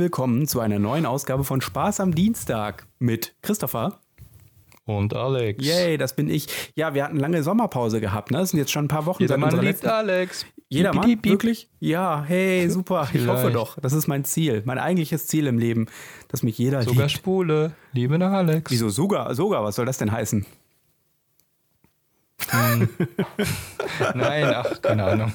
willkommen zu einer neuen Ausgabe von Spaß am Dienstag mit Christopher. Und Alex. Yay, das bin ich. Ja, wir hatten lange Sommerpause gehabt, ne? Das sind jetzt schon ein paar Wochen Jeder seit Mann unserer liebt letzten. Alex. Jeder Piep, Mann? piep, piep. Wirklich? Ja, hey, super. Ich hoffe doch. Das ist mein Ziel. Mein eigentliches Ziel im Leben, dass mich jeder Sogar liebt. Spule. Liebe nach Alex. Wieso sogar? Sogar, was soll das denn heißen? Nein, ach, keine Ahnung.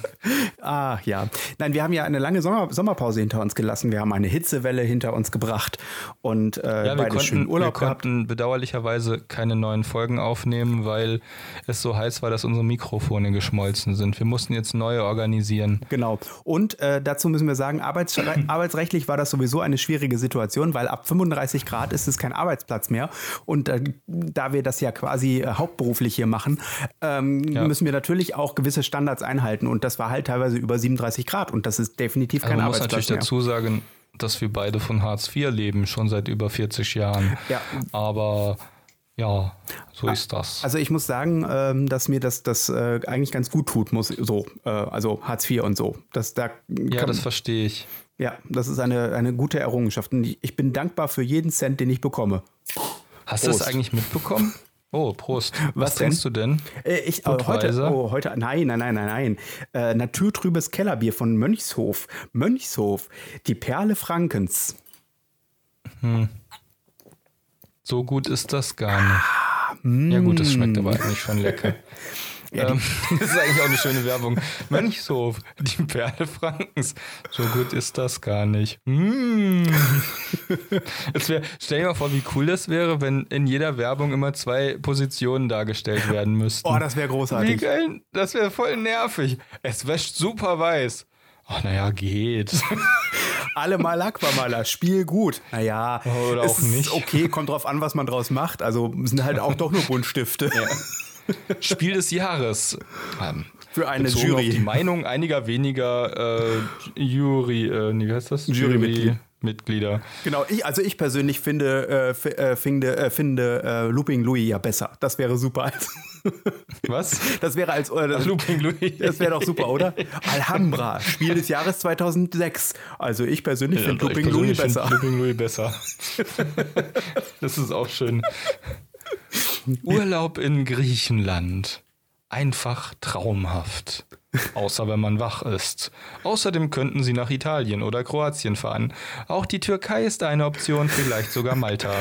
Ah, ja. Nein, wir haben ja eine lange Sommer Sommerpause hinter uns gelassen. Wir haben eine Hitzewelle hinter uns gebracht und äh, Ja, wir schönen konnten, wir Urlaub gehabt. konnten bedauerlicherweise keine neuen Folgen aufnehmen, weil es so heiß war, dass unsere Mikrofone geschmolzen sind. Wir mussten jetzt neue organisieren. Genau. Und äh, dazu müssen wir sagen, arbeits arbeitsrechtlich war das sowieso eine schwierige Situation, weil ab 35 Grad ist es kein Arbeitsplatz mehr. Und äh, da wir das ja quasi äh, hauptberuflich hier machen, ähm, Ja. müssen wir natürlich auch gewisse Standards einhalten. Und das war halt teilweise über 37 Grad. Und das ist definitiv Also kein man muss natürlich mehr. dazu sagen, dass wir beide von Hartz IV leben, schon seit über 40 Jahren. Ja. Aber ja, so ist das. Also ich muss sagen, ähm, dass mir das, das äh, eigentlich ganz gut tut, muss so, äh, also Hartz IV und so. Das, da ja, das verstehe ich. ja, das ist eine, eine gute Errungenschaft. Und ich, ich bin dankbar für jeden Cent, den ich bekomme. Hast du es Prost. eigentlich mitbekommen? Oh, Prost. Was, Was trinkst du denn? Äh, ich, äh, heute, oh, heute, nein, nein, nein, nein, nein. Äh, naturtrübes Kellerbier von Mönchshof. Mönchshof, die Perle Frankens. So gut ist das gar nicht. Ja gut, das schmeckt aber eigentlich schon lecker. ähm, das ist eigentlich auch eine schöne Werbung. Mönchshof, die Perle Frankens. So gut ist das gar nicht. Mm. Wär, stell dir mal vor, wie cool das wäre, wenn in jeder Werbung immer zwei Positionen dargestellt werden müssten. Oh, das wäre Wie großartig. geil, das wäre voll nervig. Es wäscht super weiß. Ach, naja, geht. Alle mal Aquamaler, Spiel gut. Naja, Oder auch ist nicht. okay, kommt drauf an, was man draus macht. Also sind halt auch doch nur Buntstifte. Spiel des Jahres. Ähm, Für eine bezogen Jury. Die Meinung einiger weniger äh, Jury, äh, wie heißt das? Jurymitglied. Mitglieder. Genau, ich, also ich persönlich finde, äh, äh, finde, äh, finde äh, Looping Louis ja besser. Das wäre super. Was? Das wäre als äh, das, Looping Louis. das wäre doch super, oder? Alhambra, Spiel des Jahres 2006. Also ich persönlich Ja, finde Looping Louis besser. Looping Louis besser. das ist auch schön. Urlaub in Griechenland. Einfach traumhaft. Außer wenn man wach ist. Außerdem könnten Sie nach Italien oder Kroatien fahren. Auch die Türkei ist eine Option, vielleicht sogar Malta.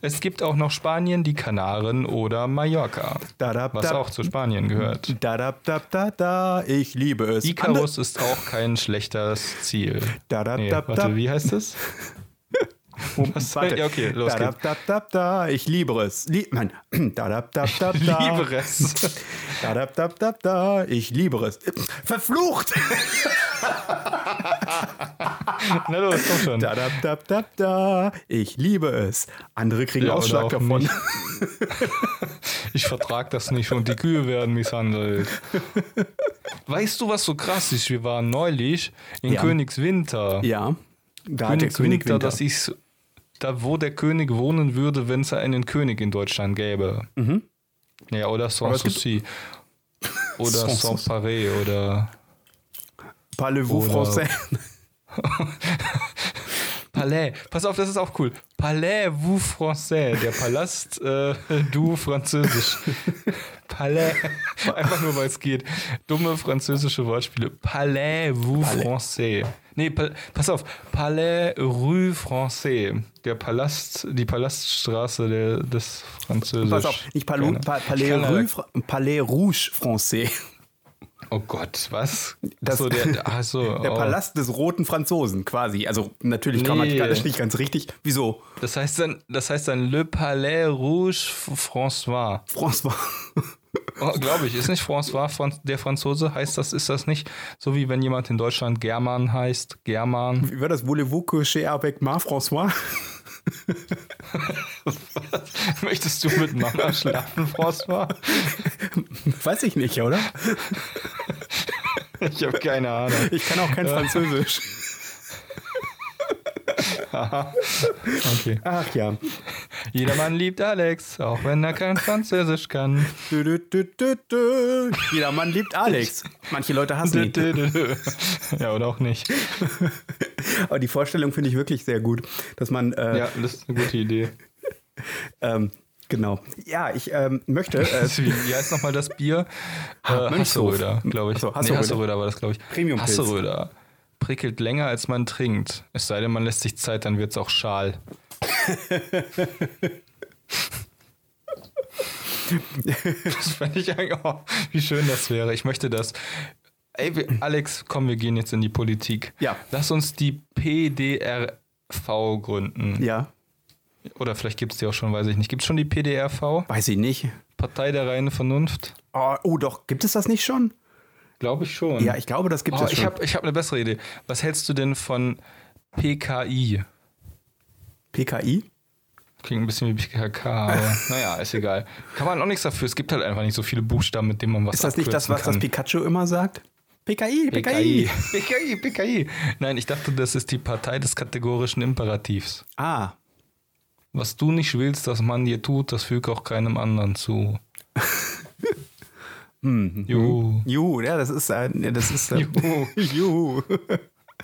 Es gibt auch noch Spanien, die Kanaren oder Mallorca, was da. auch zu Spanien gehört. Da, da, da, da, da, ich liebe es. Icarus ist auch kein schlechtes Ziel. Da, da, Nee, da, da. warte, wie heißt es? Was? Warte. Ja, okay, los da, da, geht's. da, da, ich liebe es. Lie Nein. Da, da, da, da, da. Liebe es. Da, da, da, da, da, ich liebe es. Verflucht! Na los, komm schon. Da, da, da, da, da, ich liebe es. Andere kriegen Ja, Ausschlag davon. Ich vertrag das nicht und die Kühe werden misshandelt. Weißt du, was so krass ist? Wir waren neulich in Ja. Königswinter. Ja, da hat der König Königswinter, Winter. das ist da, wo der König wohnen würde, wenn es einen König in Deutschland gäbe. Ja, oder Mhm. Es gibt- Sanssouci. Oder. Sans-Paré oder Parlez-vous Oder- français? Palais. Pass auf, das ist auch cool. Palais vous français. Der Palast äh, du französisch. Palais. Einfach nur, weil es geht. Dumme französische Wortspiele. Palais vous français. Nee, pa pass auf. Palais rue français. Der Palast, die Palaststraße der, des Französisch. Pass auf, nicht Palou, pa Palais, Rue, Palais Rouge Français. Oh Gott, was? Das- Achso, der, achso, Der oh. Palast des roten Franzosen quasi. Also natürlich Nee. grammatikalisch nicht ganz richtig. Wieso? Das heißt dann, das heißt dann Le Palais Rouge François. François. Oh, Glaube ich, ist nicht François Fran- der Franzose? Heißt das, ist das nicht so wie wenn jemand in Deutschland German heißt? German. Wie war das? Voulez-vous coucher avec ma François? Möchtest du mit Mama schlafen, François? Weiß ich nicht, oder? Ich habe keine Ahnung. Ich kann auch kein Französisch. Okay. Ach ja. Jedermann liebt Alex, auch wenn er kein Französisch kann. Dü, dü, dü, dü, dü. Jeder Mann liebt Alex. Manche Leute hassen ihn. Ja, oder auch nicht. Aber die Vorstellung finde ich wirklich sehr gut, dass man äh, Ja, das ist eine gute Idee. ähm, genau. Ja, ich ähm, möchte äh, Wie, heißt nochmal das Bier? Ah, Äh. Hasseröder, glaube ich. Achso, Nee, Hasseröder. Hasseröder war das, glaube ich. Premium-Pilz. Hasseröder. Prickelt länger, als man trinkt. Es sei denn, man lässt sich Zeit, dann wird es auch schal. das fände ich eigentlich, oh, wie schön das wäre. Ich möchte das. Ey, wir, Alex, komm, wir gehen jetzt in die Politik. Ja. Lass uns die PDRV gründen. ja, Oder vielleicht gibt es die auch schon, weiß ich nicht. Gibt es schon die PDRV? weiß ich nicht. Partei der reinen Vernunft? Oh, oh, doch, gibt es das nicht schon? Glaube ich schon. Ja, ich glaube, das gibt oh, es schon. ich habe ich hab eine bessere Idee. Was hältst du denn von PKI? PKI? Klingt ein bisschen wie PKK, aber naja, ist egal. Kann man auch nichts dafür. Es gibt halt einfach nicht so viele Buchstaben, mit denen man was Ist das nicht das, was abkürzen das kann. Pikachu immer sagt? PKI, PKI. PKI. PKI, PKI. Nein, ich dachte, das ist die Partei des kategorischen Imperativs. Ah, Was du nicht willst, dass man dir tut, das füge auch keinem anderen zu. Juhu. Juhu, ja, das ist ein, das ist äh, Juhu. Juhu.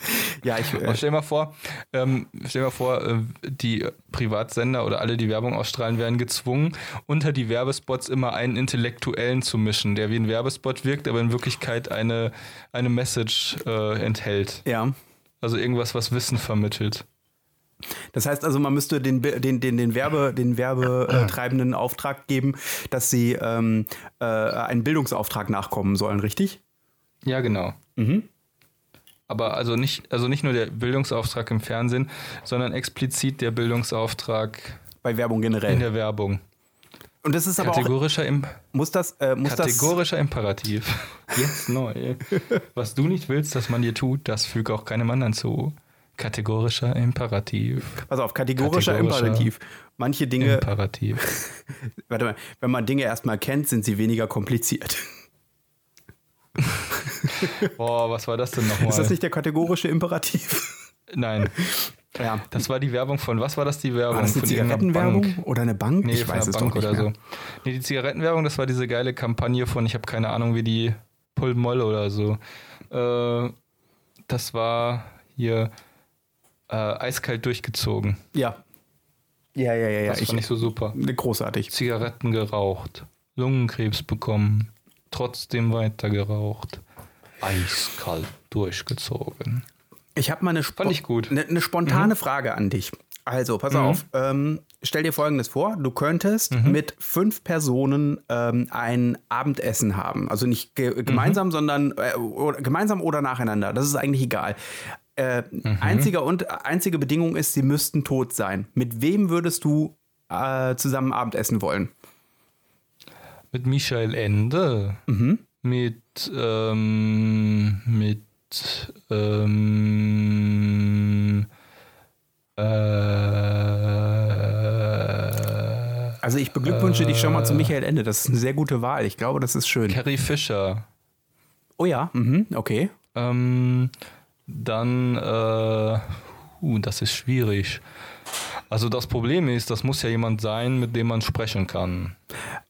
ja, ich, äh, stell dir mal vor, ähm, stell mal vor, äh, die Privatsender oder alle, die Werbung ausstrahlen, werden gezwungen, unter die Werbespots immer einen Intellektuellen zu mischen, der wie ein Werbespot wirkt, aber in Wirklichkeit eine, eine Message äh, enthält. ja. Also irgendwas, was Wissen vermittelt. Das heißt also, man müsste den, den, den, den, Werbe, den Werbetreibenden Auftrag geben, dass sie ähm, äh, einen Bildungsauftrag nachkommen sollen, richtig? Ja, genau. Aber also nicht, also nicht nur der Bildungsauftrag im Fernsehen, sondern explizit der Bildungsauftrag Bei Werbung in generell. der Werbung. Und das ist aber auch, Kategorischer, Im muss das, äh, muss das, kategorischer Imperativ. Jetzt neu. Was du nicht willst, dass man dir tut, das füge auch keinem anderen zu. Kategorischer Imperativ. pass auf, kategorischer, Kategorischer Imperativ. Manche Dinge, Imperativ. warte mal, wenn man Dinge erstmal kennt, sind sie weniger kompliziert. Boah, was war das denn nochmal? Ist das nicht der kategorische Imperativ? Nein, Ja. das war die Werbung von, was war das die Werbung? War das eine Zigarettenwerbung oder eine Bank? Nee, ich weiß es Bank doch nicht oder mehr. so. Nee, die Zigarettenwerbung, das war diese geile Kampagne von, ich habe keine Ahnung, wie die Pulmoll oder so. Äh, das war hier äh, eiskalt durchgezogen. Ja. Ja, ja, ja, ja. Das fand ich so super. großartig. Zigaretten geraucht, Lungenkrebs bekommen, trotzdem weiter geraucht, eiskalt durchgezogen. Ich habe mal eine, Fand ich gut. eine, eine spontane Frage an dich. Also, pass auf. Ähm, stell dir Folgendes vor: Du könntest mit fünf Personen ähm, ein Abendessen haben. Also nicht ge gemeinsam, sondern äh, oder, gemeinsam oder nacheinander. Das ist eigentlich egal. Äh, einziger und, einzige Bedingung ist, sie müssten tot sein. Mit wem würdest du äh, zusammen Abendessen wollen? Mit Michael Ende, mit, ähm, mit, ähm, äh, Also, ich beglückwünsche dich schon mal zu Michael Ende. Das ist eine sehr gute Wahl. Ich glaube, das ist schön. Carrie Fisher. Oh ja, mhm, okay. Ähm, dann, äh, uh, das ist schwierig. Also das Problem ist, das muss ja jemand sein, mit dem man sprechen kann.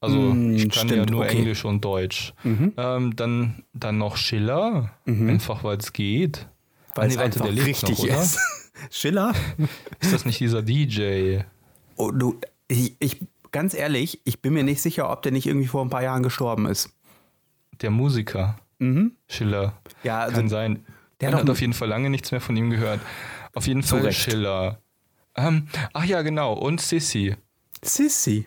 Also Mm, ich kann ja stimmt, nur okay. Englisch und Deutsch. Ähm, dann, dann noch Schiller, einfach weil es geht. Weil Ah, es nee, warte, einfach der lebt richtig noch, ist. Schiller? Ist das nicht dieser DJ? Oh, du, ich, ich, ganz ehrlich, ich bin mir nicht sicher, ob der nicht irgendwie vor ein paar Jahren gestorben ist. Der Musiker? Schiller. Ja, also Kann sein. Der Man hat auf jeden Fall lange nichts mehr von ihm gehört. Auf jeden Fall Recht. Schiller. Ähm, ach ja, genau. Und Sissy. Sissy.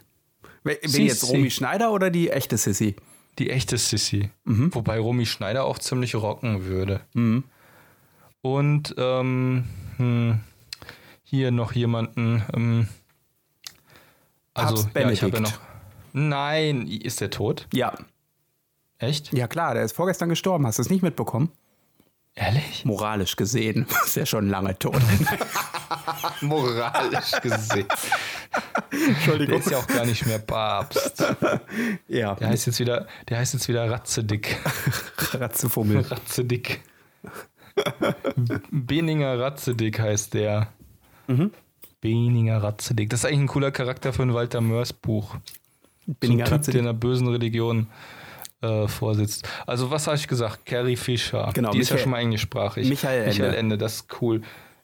Wer- jetzt Romy Schneider oder die echte Sissy? Die echte Sissy. Mhm. Wobei Romy Schneider auch ziemlich rocken würde. Und ähm, hm, hier noch jemanden. Ähm, also, Papst ja, ich habe ja noch. Nein, ist der tot? Ja. Echt? Ja klar, der ist vorgestern gestorben. Hast du es nicht mitbekommen? Ehrlich? Moralisch gesehen. Ist ja schon lange tot. Moralisch gesehen. Der Entschuldigung. ist ja auch gar nicht mehr Papst. Ja, Der heißt jetzt wieder, der heißt jetzt wieder Ratzedick. Ratzefummel. Ratzedick. Beninger Ratzedick heißt der. Beninger Ratzelig. Das ist eigentlich ein cooler Charakter für ein Walter Mörs Buch. Beninger so ein Typ, Ratzelig. der in einer bösen Religion äh, vorsitzt. Also was habe ich gesagt? Carrie Fisher. Genau, Die ist ja Michael- schon mal englischsprachig. Michael Ende. Michael Ende, das ist cool.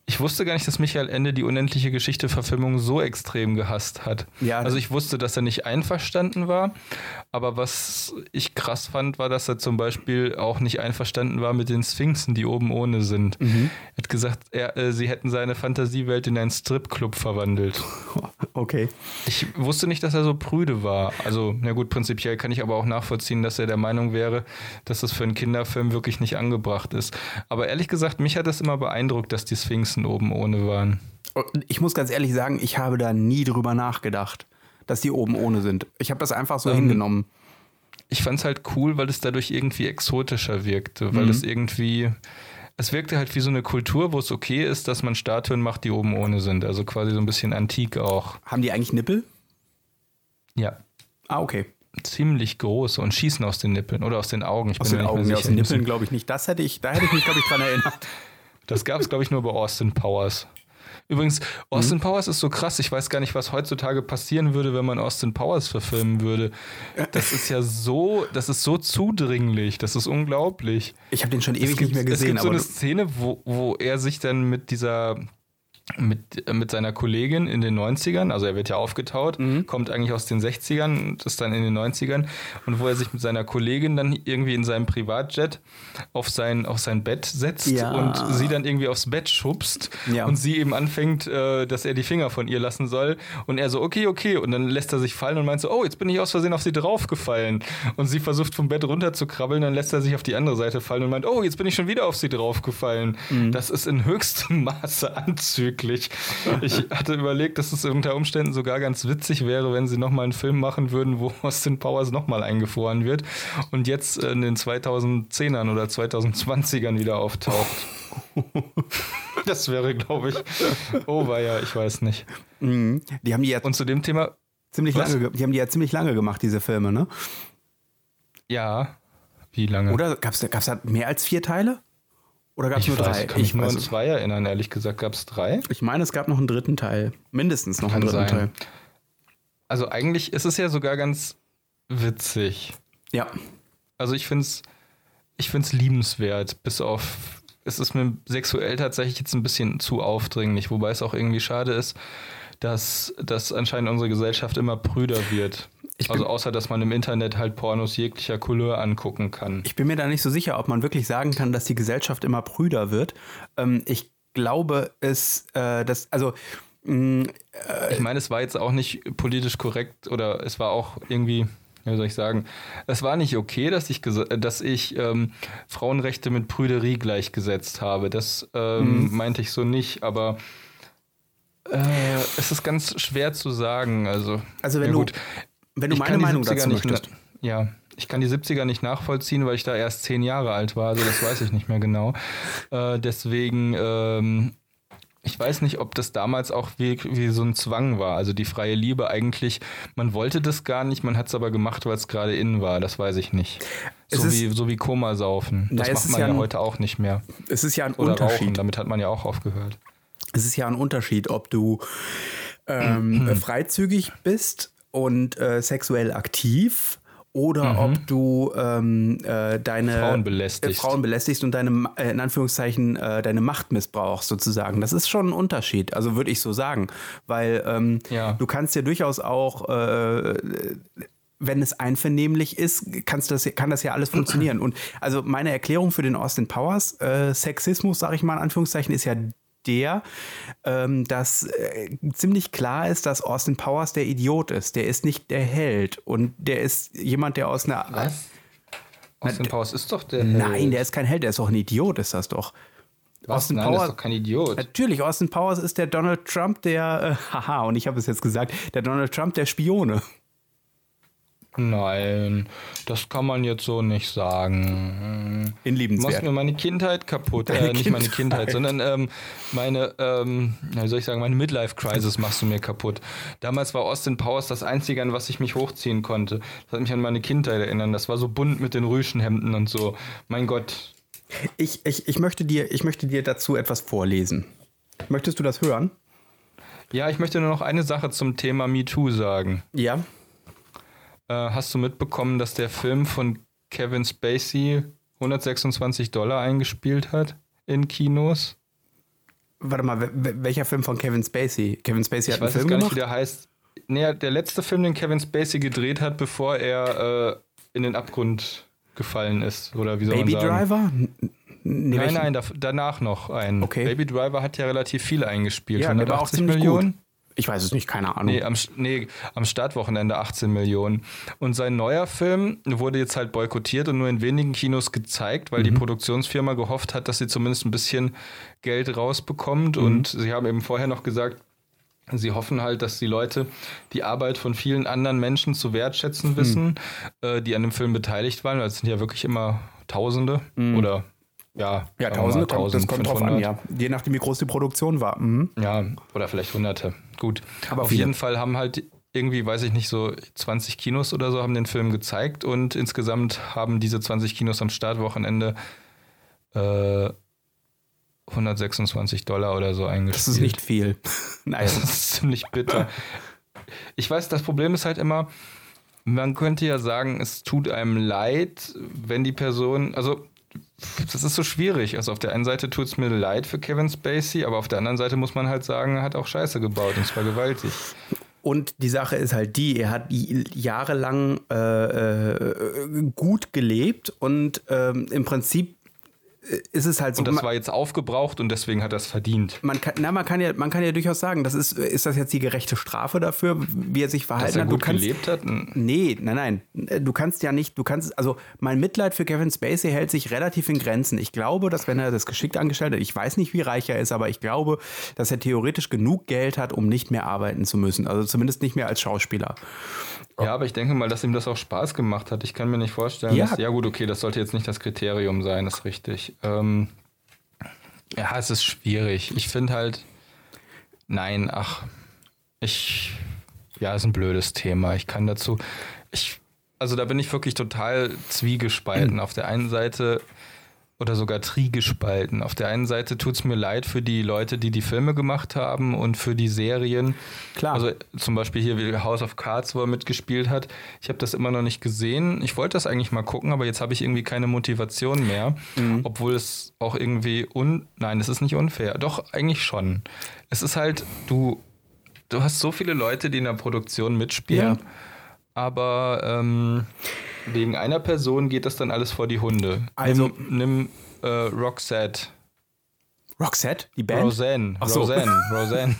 Ich wusste gar nicht, dass Michael Ende die unendliche Geschichte-Verfilmung so extrem gehasst hat. Ja, also ich wusste, dass er nicht einverstanden war, aber was ich krass fand, war, dass er zum Beispiel auch nicht einverstanden war mit den Sphinxen, die oben ohne sind. Mhm. Er hat gesagt, er, äh, sie hätten seine Fantasiewelt in einen Stripclub verwandelt. Okay. Ich wusste nicht, dass er so prüde war. Also, na gut, prinzipiell kann ich aber auch nachvollziehen, dass er der Meinung wäre, dass das für einen Kinderfilm wirklich nicht angebracht ist. Aber ehrlich gesagt, mich hat es immer beeindruckt, dass die Sphinxen oben ohne waren. Und Ich muss ganz ehrlich sagen, ich habe da nie drüber nachgedacht, dass die oben ohne sind. Ich habe das einfach so Ähm, hingenommen. Ich fand es halt cool, weil es dadurch irgendwie exotischer wirkte, weil es irgendwie. Es wirkte halt wie so eine Kultur, wo es okay ist, dass man Statuen macht, die oben ohne sind. Also quasi so ein bisschen antik auch. Haben die eigentlich Nippel? Ja. Ah, okay. Ziemlich große und schießen aus den Nippeln oder aus den Augen. Ich Aus den Augen, ja, aus den Nippeln glaube ich nicht. Das hätte ich, da hätte ich mich, glaube ich, dran erinnert. Das gab es, glaube ich, nur bei Austin Powers. Übrigens, Austin Powers ist so krass. Ich weiß gar nicht, was heutzutage passieren würde, wenn man Austin Powers verfilmen würde. Das ist ja so, das ist so zudringlich. Das ist unglaublich. Ich habe den schon Es ewig gibt, nicht mehr es gesehen, gibt so eine Szene, wo, wo er sich dann mit dieser mit, äh, mit seiner Kollegin in den 90ern, also er wird ja aufgetaut, Mhm. kommt eigentlich aus den 60ern und ist dann in den 90ern und wo er sich mit seiner Kollegin dann irgendwie in seinem Privatjet auf sein, auf sein Bett setzt Ja. und sie dann irgendwie aufs Bett schubst Ja. und sie eben anfängt, äh, dass er die Finger von ihr lassen soll und er so, okay, okay und dann lässt er sich fallen und meint so, oh, jetzt bin ich aus Versehen auf sie draufgefallen und sie versucht vom Bett runter zu krabbeln, dann lässt er sich auf die andere Seite fallen und meint, oh, jetzt bin ich schon wieder auf sie draufgefallen. Mhm. Das ist in höchstem Maße anzüglich. Ich hatte überlegt, dass es unter Umständen sogar ganz witzig wäre, wenn sie nochmal einen Film machen würden, wo Austin Powers nochmal eingefroren wird und jetzt in den 2010ern oder 2020ern wieder auftaucht. Das wäre, glaube ich, oh ja, ich weiß nicht. Mhm. die haben die ja Und zu dem Thema, ziemlich was? lange, ge- die haben die ja ziemlich lange gemacht, diese Filme, ne? ja, wie lange? Oder gab es da mehr als vier Teile? Oder gab es nur weiß, drei? ich kann mich nur an zwei erinnern, ehrlich gesagt. Gab es drei? ich meine, es gab noch einen dritten Teil. Mindestens noch Kann einen dritten sein. Teil. Also eigentlich ist es ja sogar ganz witzig. Ja. Also ich finde es ich find's liebenswert, bis auf, es ist mir sexuell tatsächlich jetzt ein bisschen zu aufdringlich, wobei es auch irgendwie schade ist, dass, dass anscheinend unsere Gesellschaft immer prüder wird. Ich also außer, dass man im Internet halt Pornos jeglicher Couleur angucken kann. Ich bin mir da nicht so sicher, ob man wirklich sagen kann, dass die Gesellschaft immer prüder wird. Ähm, ich glaube, es, äh, das, also, mh, Ich meine, es war jetzt auch nicht politisch korrekt oder es war auch irgendwie, wie soll ich sagen, es war nicht okay, dass ich, dass ich ähm, Frauenrechte mit Prüderie gleichgesetzt habe. Das ähm, Mhm. meinte ich so nicht, aber äh, es ist ganz schwer zu sagen. Also, Also wenn ja du- gut. Wenn du Ich meine Meinung 70er dazu nicht möchtest. na- Ja, ich kann die 70er nicht nachvollziehen, weil ich da erst zehn Jahre alt war, also das weiß ich nicht mehr genau. Äh, deswegen, ähm, ich weiß nicht, ob das damals auch wie, wie so ein Zwang war. Also die freie Liebe eigentlich, man wollte das gar nicht, man hat es aber gemacht, weil es gerade innen war, das weiß ich nicht. So ist- wie, so wie Komasaufen. Na, Das es macht man ja ein- heute auch nicht mehr. es ist ja ein Oder Unterschied. rauchen, damit hat man ja auch aufgehört. Es ist ja ein Unterschied, ob du ähm, äh, freizügig bist und äh, sexuell aktiv oder ob du ähm, äh, deine Frauen belästigst. äh, Frauen belästigst und deine äh, in Anführungszeichen äh, deine Macht missbrauchst sozusagen. Das ist schon ein Unterschied, also würde ich so sagen, weil ähm, Ja. du kannst ja durchaus auch äh, wenn es einvernehmlich ist, kannst das, kann das ja alles funktionieren. Und also meine Erklärung für den Austin Powers äh, Sexismus, sage ich mal in Anführungszeichen, ist ja der, ähm, dass äh, ziemlich klar ist, dass Austin Powers der Idiot ist. Der ist nicht der Held und der ist jemand, der aus einer Austin Powers ist doch der Nein, Held. der ist kein Held, der ist doch ein Idiot, ist das doch. Was? Austin Nein, Powers- ist doch kein Idiot. Natürlich, Austin Powers ist der Donald Trump der, äh, haha, und ich habe es jetzt gesagt, der Donald Trump der Spione. Nein, das kann man jetzt so nicht sagen. In Du machst liebenswert. mir meine Kindheit kaputt. Deine Äh, nicht meine Kindheit. Kindheit, sondern ähm, meine, ähm, wie soll ich sagen, meine Midlife-Crisis machst du mir kaputt. Damals war Austin Powers das Einzige, an was ich mich hochziehen konnte. Das hat mich an meine Kindheit erinnern. Das war so bunt mit den Rüschenhemden und so. Mein Gott. Ich, ich, ich, möchte dir, ich möchte dir dazu etwas vorlesen. Möchtest du das hören? Ja, ich möchte nur noch eine Sache zum Thema MeToo sagen. Ja. Äh, hast du mitbekommen, dass der Film von Kevin Spacey 126 Dollar eingespielt hat in Kinos? Warte mal, wel- wel- welcher Film von Kevin Spacey? Kevin Spacey Ich hat einen weiß Film gar nicht, gemacht? wie der heißt. Nee, der letzte Film, den Kevin Spacey gedreht hat, bevor er äh, in den Abgrund gefallen ist. Oder wie soll Baby man sagen? Driver? Nee, Nein, welchen? nein, da, danach noch ein. Okay. Baby Driver hat ja relativ viel eingespielt. Ja, der war auch 180 ziemlich Millionen. Ich weiß es nicht, keine Ahnung. Nee am, nee, am Startwochenende 18 Millionen. Und sein neuer Film wurde jetzt halt boykottiert und nur in wenigen Kinos gezeigt, weil Mhm. die Produktionsfirma gehofft hat, dass sie zumindest ein bisschen Geld rausbekommt. Mhm. Und sie haben eben vorher noch gesagt, Sie hoffen halt, dass die Leute die Arbeit von vielen anderen Menschen zu wertschätzen wissen, äh, die an dem Film beteiligt waren. Es sind ja wirklich immer Tausende oder ja, ja, wir mal Tausende, kommt, das kommt drauf an, 1500. ja. Je nachdem, wie groß die Produktion war. Mhm. Ja, oder vielleicht hunderte. Gut. Aber Auf viele. jeden Fall haben halt irgendwie, weiß ich nicht, so 20 Kinos oder so haben den Film gezeigt und insgesamt haben diese 20 Kinos am Startwochenende äh, 126 Dollar oder so eingespielt. Das ist nicht viel. naja. Das ist ziemlich bitter. Ich weiß, das Problem ist halt immer, man könnte ja sagen, es tut einem leid, wenn die Person, also das ist so schwierig. Also auf der einen Seite tut es mir leid für Kevin Spacey, aber auf der anderen Seite muss man halt sagen, er hat auch Scheiße gebaut und zwar gewaltig. Und die Sache ist halt die, er hat jahrelang äh, äh, gut gelebt und ähm, im Prinzip ist es halt so. Und das war jetzt aufgebraucht und deswegen hat er es verdient. man kann, na, man kann ja, man kann ja durchaus sagen, das ist, ist das jetzt die gerechte Strafe dafür, wie er sich Dass verhalten er hat? gut du kannst, gelebt hat. Nee, nein, nein. Du kannst ja nicht, du kannst, also mein Mitleid für Kevin Spacey hält sich relativ in Grenzen. Ich glaube, dass wenn er das geschickt angestellt hat, ich weiß nicht, wie reich er ist, aber ich glaube, dass er theoretisch genug Geld hat, um nicht mehr arbeiten zu müssen. Also zumindest nicht mehr als Schauspieler. Ja, aber ich denke mal, dass ihm das auch Spaß gemacht hat. Ich kann mir nicht vorstellen, Ja. dass, ja gut, okay, das sollte jetzt nicht das Kriterium sein, ist richtig. Ähm, ja, es ist schwierig. Ich finde halt, nein, ach, ich, ja, ist ein blödes Thema. Ich kann dazu, ich, also da bin ich wirklich total zwiegespalten. Auf der einen Seite oder sogar triegespalten. Auf der einen Seite tut es mir leid für die Leute, die die Filme gemacht haben und für die Serien. Klar. Also zum Beispiel hier wie House of Cards, wo er mitgespielt hat. Ich habe das immer noch nicht gesehen. Ich wollte das eigentlich mal gucken, aber jetzt habe ich irgendwie keine Motivation mehr. Mhm. Obwohl es auch irgendwie un... Nein, es ist nicht unfair. Doch, eigentlich schon. Es ist halt, du, du hast so viele Leute, die in der Produktion mitspielen. Ja. Aber ähm, wegen einer Person geht das dann alles vor die Hunde. Also- nimm, nimm äh, Roxette. Roxette, die Band? Roseanne. Ach so. Roseanne. Roseanne.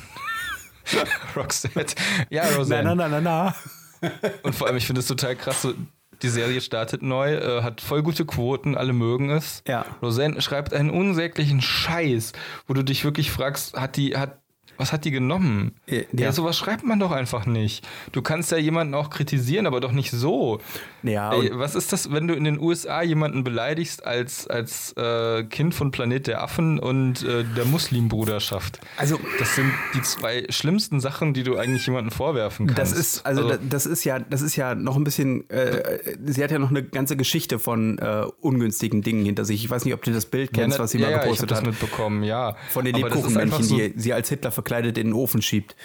Roxette. Ja, Roseanne. Na, na, na, na, na. Und vor allem, ich finde es total krass, so, die Serie startet neu, äh, hat voll gute Quoten, alle mögen es. Ja. Roseanne schreibt einen unsäglichen Scheiß, wo du dich wirklich fragst, hat die, hat, was hat die genommen? Ja. Ja, sowas schreibt man doch einfach nicht. Du kannst ja jemanden auch kritisieren, aber doch nicht so. Ja, Ey, was ist das, wenn du in den USA jemanden beleidigst als, als äh, Kind von Planet der Affen und äh, der Muslimbruderschaft? Also- das sind die zwei schlimmsten Sachen, die du eigentlich jemandem vorwerfen kannst. Das ist, also, da- das ist ja, das ist ja noch ein bisschen, äh, sie hat ja noch eine ganze Geschichte von äh, ungünstigen Dingen hinter sich. Ich weiß nicht, ob du das Bild kennst, ja, was sie mal ja, ich gepostet hab das hat. mitbekommen, ja. Von den das Lebkuchenmännchen, so- die sie als Hitler verkleidet in den Ofen schiebt.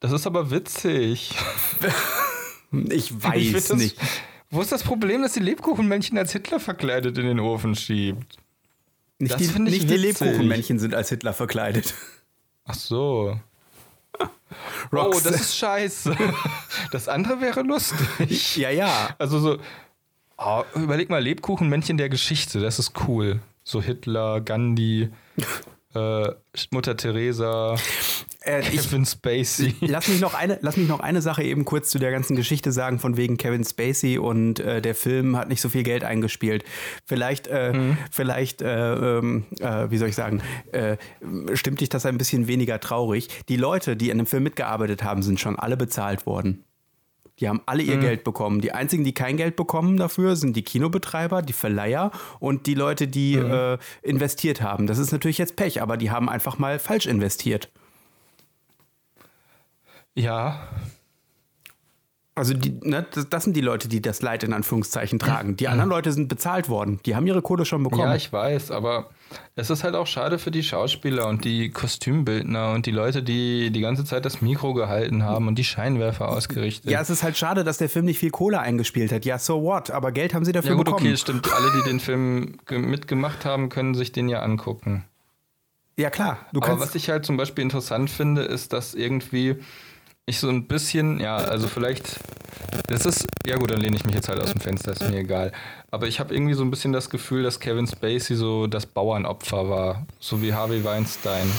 Das ist aber witzig. Ich Ich weiß find das, nicht. Wo ist das Problem, dass die Lebkuchenmännchen als Hitler verkleidet in den Ofen schiebt? Nicht, das die, ich nicht die. Lebkuchenmännchen sind als Hitler verkleidet. Ach so. Oh, Rox- das ist scheiße. Das andere wäre lustig. ja, ja. Also so, oh, überleg mal, Lebkuchenmännchen der Geschichte, das ist cool. So Hitler, Gandhi, äh, Mutter Teresa, Äh, ich, Kevin Spacey. Lass mich, noch eine, lass mich noch eine Sache eben kurz zu der ganzen Geschichte sagen, von wegen Kevin Spacey und äh, der Film hat nicht so viel Geld eingespielt. Vielleicht, äh, Mhm. vielleicht, äh, ähm, äh, wie soll ich sagen, stimmt dich das ein bisschen weniger traurig. Die Leute, die an dem Film mitgearbeitet haben, sind schon alle bezahlt worden. Die haben alle Mhm. ihr Geld bekommen. Die einzigen, die kein Geld bekommen dafür, sind die Kinobetreiber, die Verleiher und die Leute, die Mhm. äh, investiert haben. Das ist natürlich jetzt Pech, aber die haben einfach mal falsch investiert. Ja. Also die, ne, das, das sind die Leute, die das Leid in Anführungszeichen tragen. Die anderen Leute sind bezahlt worden. Die haben ihre Kohle schon bekommen. Ja, ich weiß, aber es ist halt auch schade für die Schauspieler und die Kostümbildner und die Leute, die die ganze Zeit das Mikro gehalten haben und die Scheinwerfer ausgerichtet. Ja, es ist halt schade, dass der Film nicht viel Kohle eingespielt hat. Ja, so what? Aber Geld haben sie dafür ja gut, bekommen. okay, stimmt. Alle, die den Film ge- mitgemacht haben, können sich den ja angucken. Ja, klar. Du Aber was ich halt zum Beispiel interessant finde, ist, dass irgendwie ich so ein bisschen, ja, also vielleicht, das ist, ja gut, dann lehne ich mich jetzt halt aus dem Fenster, ist mir egal. Aber ich habe irgendwie so ein bisschen das Gefühl, dass Kevin Spacey so das Bauernopfer war, so wie Harvey Weinstein.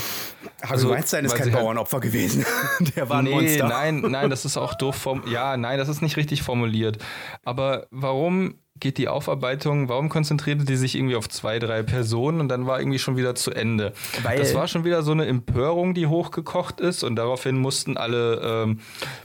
Harvey also, Weinstein ist kein halt- Bauernopfer gewesen. der war ein nee, Monster. nein, nein, das ist auch doof form Ja, nein, das ist nicht richtig formuliert. Aber warum geht die Aufarbeitung, warum konzentrierte die sich irgendwie auf zwei, drei Personen und dann war irgendwie schon wieder zu Ende? Weil- das war schon wieder so eine Empörung, die hochgekocht ist und daraufhin mussten alle ähm,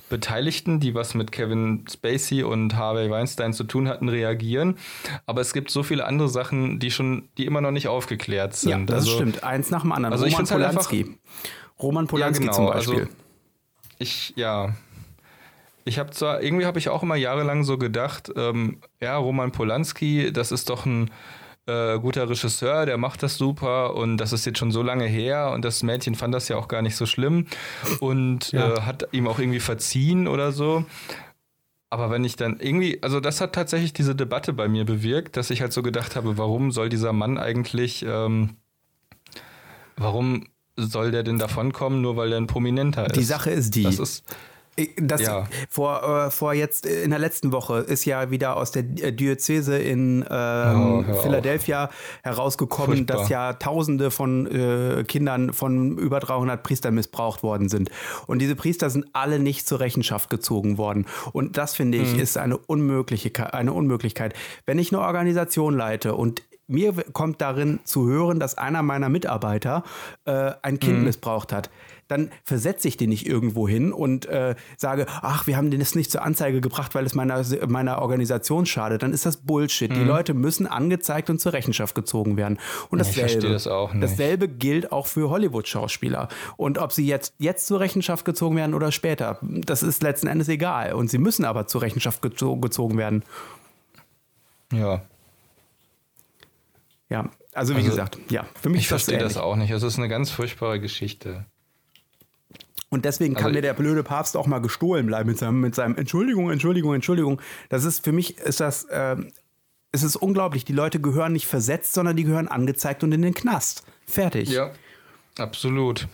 Beteiligten, die was mit Kevin Spacey und Harvey Weinstein zu tun hatten, reagieren. Aber es gibt so viele andere Sachen, die schon, die immer noch nicht aufgeklärt sind. Ja, das Also, stimmt. Eins nach dem anderen. Also ich Roman find's halt Polanski. Roman Polanski genau, zum Beispiel. also- ich, ja. Ich habe zwar, irgendwie habe ich auch immer jahrelang so gedacht, ähm, ja, Roman Polanski, das ist doch ein äh, guter Regisseur, der macht das super und das ist jetzt schon so lange her und das Mädchen fand das ja auch gar nicht so schlimm und Ja. äh, hat ihm auch irgendwie verziehen oder so. Aber wenn ich dann irgendwie, also das hat tatsächlich diese Debatte bei mir bewirkt, dass ich halt so gedacht habe, warum soll dieser Mann eigentlich, ähm, warum soll der denn davonkommen, nur weil er ein Prominenter ist? Die Sache ist die. Das ist, Das Ja. vor, äh, vor jetzt äh, in der letzten Woche ist ja wieder aus der Di- Diözese in ähm, Oh, hör auf. Philadelphia herausgekommen, Furchtbar. dass ja Tausende von äh, Kindern von über 300 Priestern missbraucht worden sind. Und diese Priester sind alle nicht zur Rechenschaft gezogen worden. Und das finde Mhm. ich ist eine unmögliche, eine Unmöglichkeit. Wenn ich eine Organisation leite und mir kommt darin zu hören, dass einer meiner Mitarbeiter äh, ein Kind Mhm. missbraucht hat. Dann versetze ich den nicht irgendwo hin und äh, sage, ach, wir haben den jetzt nicht zur Anzeige gebracht, weil es meiner, meiner Organisation schadet. Dann ist das Bullshit. Die Leute müssen angezeigt und zur Rechenschaft gezogen werden. Und Mhm. Dasselbe, das dasselbe gilt auch für Hollywood-Schauspieler. Und ob sie jetzt, jetzt zur Rechenschaft gezogen werden oder später, das ist letzten Endes egal. Und sie müssen aber zur Rechenschaft gezo gezogen werden. ja. Ja, also wie Also, gesagt, ja, für mich Ich das verstehe das ähnlich. auch nicht. Es ist eine ganz furchtbare Geschichte. Und deswegen kann Also- mir der blöde Papst auch mal gestohlen bleiben mit seinem, mit seinem Entschuldigung, Entschuldigung, Entschuldigung. Das ist für mich, ist das, ähm, es ist unglaublich. Die Leute gehören nicht versetzt, sondern die gehören angezeigt und in den Knast. Fertig. Ja, absolut.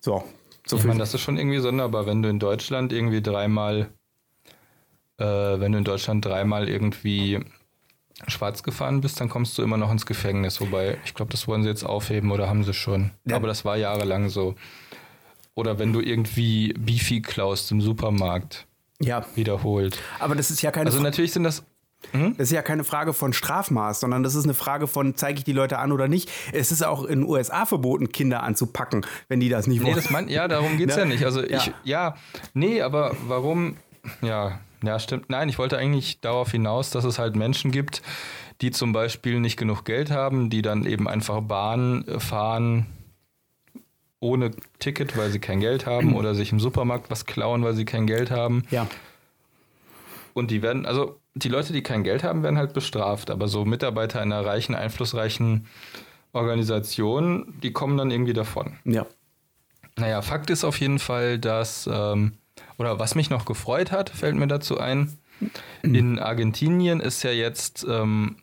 So, so Ich viel. meine, das ist schon irgendwie sonderbar, wenn du in Deutschland irgendwie dreimal, äh, wenn du in Deutschland dreimal irgendwie schwarz gefahren bist, dann kommst du immer noch ins Gefängnis. Wobei, ich glaube, das wollen sie jetzt aufheben oder haben sie schon. Ja. Aber das war jahrelang so. Oder wenn du irgendwie Beefy klaust im Supermarkt, ja, wiederholt. aber das ist ja keine Also natürlich sind das Das ist ja keine Frage von Strafmaß, sondern das ist eine Frage von, zeige ich die Leute an oder nicht. Es ist auch in den USA verboten, Kinder anzupacken, wenn die das nicht Nee, wollen. das mein, ja, darum geht's Ne? ja nicht. Also Ja. ich, ja, nee, aber warum, ja, ja, stimmt. Nein, ich wollte eigentlich darauf hinaus, dass es halt Menschen gibt, die zum Beispiel nicht genug Geld haben, die dann eben einfach Bahn fahren ohne Ticket, weil sie kein Geld haben oder sich im Supermarkt was klauen, weil sie kein Geld haben. ja. Und die werden, also die Leute, die kein Geld haben, werden halt bestraft. Aber so Mitarbeiter einer reichen, einflussreichen Organisation, die kommen dann irgendwie davon. Ja. Naja, Fakt ist auf jeden Fall, dass, ähm, oder was mich noch gefreut hat, fällt mir dazu ein, in Argentinien ist ja jetzt ähm,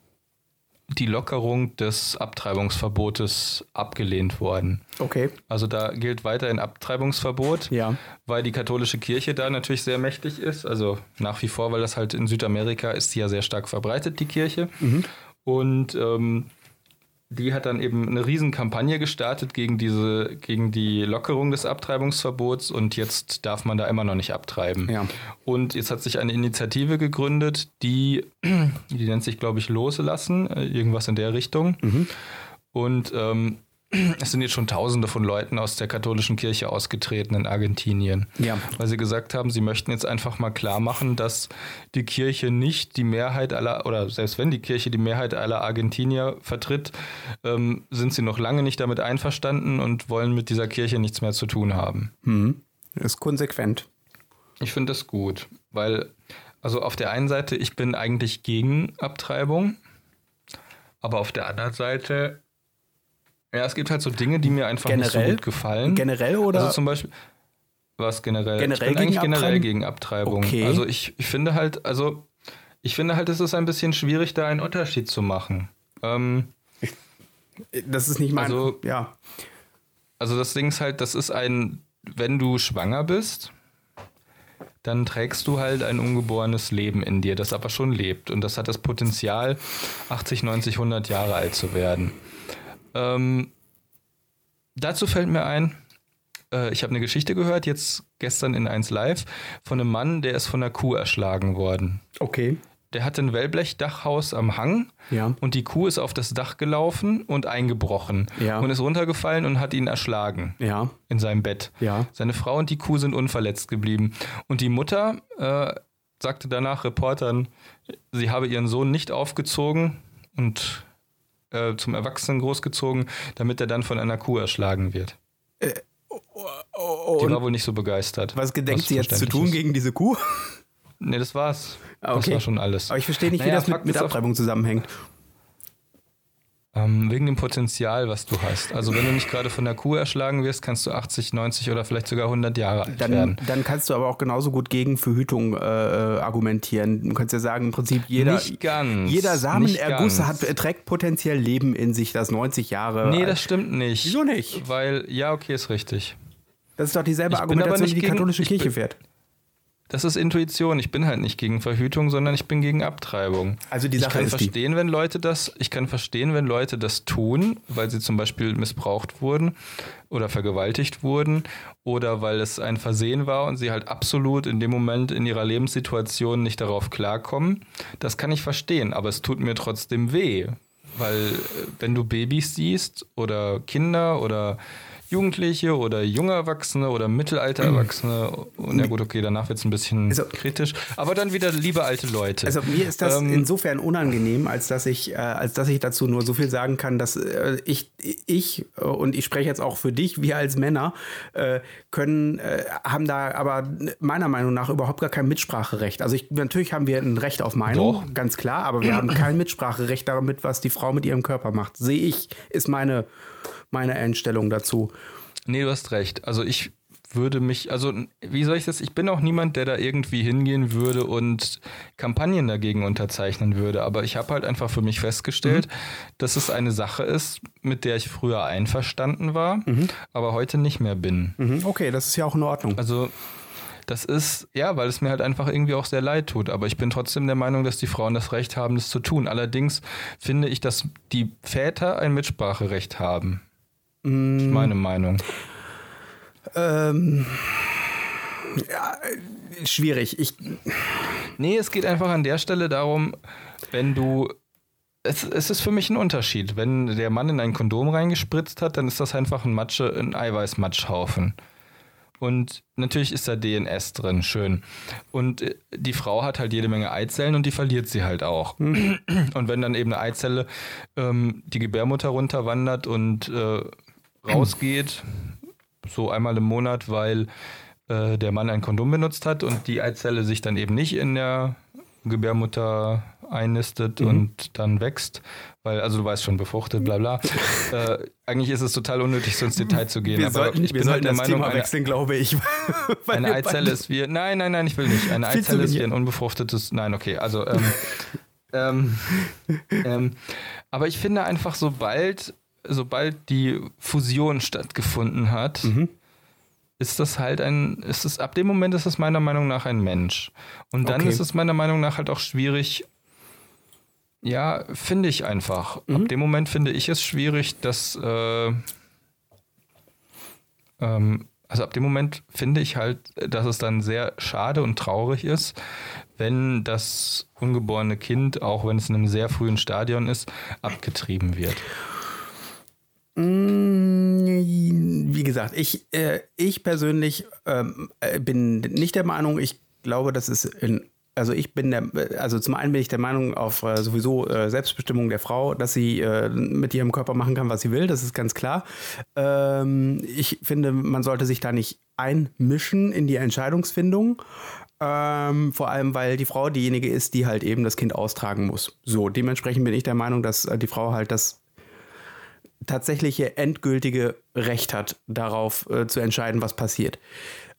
die Lockerung des Abtreibungsverbotes abgelehnt worden. Okay. Also da gilt weiterhin Abtreibungsverbot, Ja. weil die katholische Kirche da natürlich sehr mächtig ist. Also nach wie vor, weil das halt in Südamerika ist, die ja sehr stark verbreitet, die Kirche. Und ähm, die hat dann eben eine Riesenkampagne gestartet gegen diese, gegen die Lockerung des Abtreibungsverbots und jetzt darf man da immer noch nicht abtreiben. Ja. Und jetzt hat sich eine Initiative gegründet, die, die nennt sich, glaube ich, Loslassen, äh, irgendwas in der Richtung. Und ähm, es sind jetzt schon Tausende von Leuten aus der katholischen Kirche ausgetreten in Argentinien. Ja. Weil sie gesagt haben, sie möchten jetzt einfach mal klar machen, dass die Kirche nicht die Mehrheit aller, oder selbst wenn die Kirche die Mehrheit aller Argentinier vertritt, ähm, sind sie noch lange nicht damit einverstanden und wollen mit dieser Kirche nichts mehr zu tun haben. Ist konsequent. Ich finde das gut, weil, also auf der einen Seite, ich bin eigentlich gegen Abtreibung, aber auf der anderen Seite, ja, es gibt halt so Dinge, die mir einfach nicht so Generell? gut gefallen. Generell oder? Also zum Beispiel, was generell? Generell ich bin eigentlich gegen generell Abtreibung? gegen Abtreibung. Okay. Also ich, ich finde halt, also ich finde halt, es ist ein bisschen schwierig, da einen Unterschied zu machen. Ähm, das ist nicht mein. Also- ja. Also das Ding ist halt, das ist ein, wenn du schwanger bist, dann trägst du halt ein ungeborenes Leben in dir, das aber schon lebt. Und das hat das Potenzial, 80, 90, 100 Jahre alt zu werden. Ähm, dazu fällt mir ein, äh, ich habe eine Geschichte gehört, jetzt gestern in 1 Live, von einem Mann, der ist von einer Kuh erschlagen worden. Okay. Der hatte ein Wellblechdachhaus am Hang Ja. und die Kuh ist auf das Dach gelaufen und eingebrochen Ja. und ist runtergefallen und hat ihn erschlagen Ja. in seinem Bett. Ja. Seine Frau und die Kuh sind unverletzt geblieben. Und die Mutter äh, sagte danach Reportern, sie habe ihren Sohn nicht aufgezogen und äh, zum Erwachsenen großgezogen, damit er dann von einer Kuh erschlagen wird. die Und war wohl nicht so begeistert. was gedenkt was sie jetzt zu tun ist. gegen diese Kuh? Nee, das war's. Ah, Das okay. war schon alles. Aber ich verstehe nicht, wie Naja, das mit, mit Abtreibung zusammenhängt. Ähm, wegen dem Potenzial, was du hast. Also wenn du nicht gerade von der Kuh erschlagen wirst, kannst du 80, 90 oder vielleicht sogar 100 Jahre alt Dann, werden. dann kannst du aber auch genauso gut gegen Verhütung äh, äh, argumentieren. Du kannst ja sagen, im Prinzip jeder, ganz, jeder Samenerguss hat, trägt potenziell Leben in sich, das 90 Jahre. Nee, alt- das stimmt nicht. Wieso nicht? Weil, ja, okay, ist richtig. das ist doch dieselbe Ich Argumentation, nicht die die gegen- katholische Kirche bin- fährt. Das ist Intuition. Ich bin halt nicht gegen Verhütung, sondern ich bin gegen Abtreibung. Also die ich Sache kann ist die- verstehen, wenn Leute das, ich kann verstehen, wenn Leute das tun, weil sie zum Beispiel missbraucht wurden oder vergewaltigt wurden oder weil es ein Versehen war und sie halt absolut in dem Moment in ihrer Lebenssituation nicht darauf klarkommen. Das kann ich verstehen, aber es tut mir trotzdem weh, weil äh, wenn du Babys siehst oder Kinder oder Jugendliche oder junge Erwachsene oder Mittelalter-Erwachsene. Und ja gut, okay, danach wird es ein bisschen Also- kritisch. Aber dann wieder liebe alte Leute. Also mir ist das Ähm, insofern unangenehm, als dass ich, äh, als dass ich dazu nur so viel sagen kann, dass äh, ich, ich äh, und ich spreche jetzt auch für dich, wir als Männer äh, können, äh, haben da aber meiner Meinung nach überhaupt gar kein Mitspracherecht. Also ich, natürlich haben wir ein Recht auf Meinung, Doch. ganz klar, aber wir haben kein Mitspracherecht damit, was die Frau mit ihrem Körper macht. Sehe ich, ist meine, meine Einstellung dazu. Nee, du hast recht. Also ich würde mich, also wie soll ich das? Ich bin auch niemand, der da irgendwie hingehen würde und Kampagnen dagegen unterzeichnen würde. Aber ich habe halt einfach für mich festgestellt, dass es eine Sache ist, mit der ich früher einverstanden war, aber heute nicht mehr bin. Mhm, okay, das ist ja auch in Ordnung. Also das ist, ja, weil es mir halt einfach irgendwie auch sehr leid tut. Aber ich bin trotzdem der Meinung, dass die Frauen das Recht haben, das zu tun. Allerdings finde ich, dass die Väter ein Mitspracherecht haben. Das ist meine Meinung. Ähm, ja, schwierig. Ich, Nee, es geht einfach an der Stelle darum, wenn du. Es, es ist für mich ein Unterschied. Wenn der Mann in ein Kondom reingespritzt hat, dann ist das einfach ein Matsche, ein Eiweißmatschhaufen. Und natürlich ist da DNS drin, schön. Und äh, die Frau hat halt jede Menge Eizellen und die verliert sie halt auch. Und wenn dann eben eine Eizelle ähm, die Gebärmutter runterwandert und äh, rausgeht, so einmal im Monat, weil äh, der Mann ein Kondom benutzt hat und die Eizelle sich dann eben nicht in der Gebärmutter einnistet und dann wächst, weil, also du weißt schon, befruchtet, bla bla. äh, eigentlich ist es total unnötig, so ins Detail zu gehen. wir aber sollten, ich wir bin halt der das Meinung, Thema eine, wechseln, glaube ich. Eine Eizelle ist wie. Nein, nein, nein, ich will nicht. Eine Eizelle ist wie ein unbefruchtetes. Nein, okay, also. Ähm, ähm, ähm, aber ich finde einfach, sobald, sobald die Fusion stattgefunden hat, Mhm. ist das halt ein, ist es, ab dem Moment ist es meiner Meinung nach ein Mensch. Und dann Okay. ist es meiner Meinung nach halt auch schwierig, ja, finde ich einfach. Mhm. Ab dem Moment finde ich es schwierig, dass, äh, ähm, also ab dem Moment finde ich halt, dass es dann sehr schade und traurig ist, wenn das ungeborene Kind, auch wenn es in einem sehr frühen Stadion ist, abgetrieben wird. Mm, Wie gesagt, ich, äh, ich persönlich ähm, äh, bin nicht der Meinung, ich glaube, das ist in also ich bin der, also zum einen bin ich der Meinung auf äh, sowieso äh, Selbstbestimmung der Frau, dass sie äh, mit ihrem Körper machen kann, was sie will, das ist ganz klar. Ähm, ich finde, man sollte sich da nicht einmischen in die Entscheidungsfindung. Ähm, vor allem, weil die Frau diejenige ist, die halt eben das Kind austragen muss. So, dementsprechend bin ich der Meinung, dass äh, die Frau halt das tatsächliche endgültige Recht hat, darauf äh, zu entscheiden, was passiert.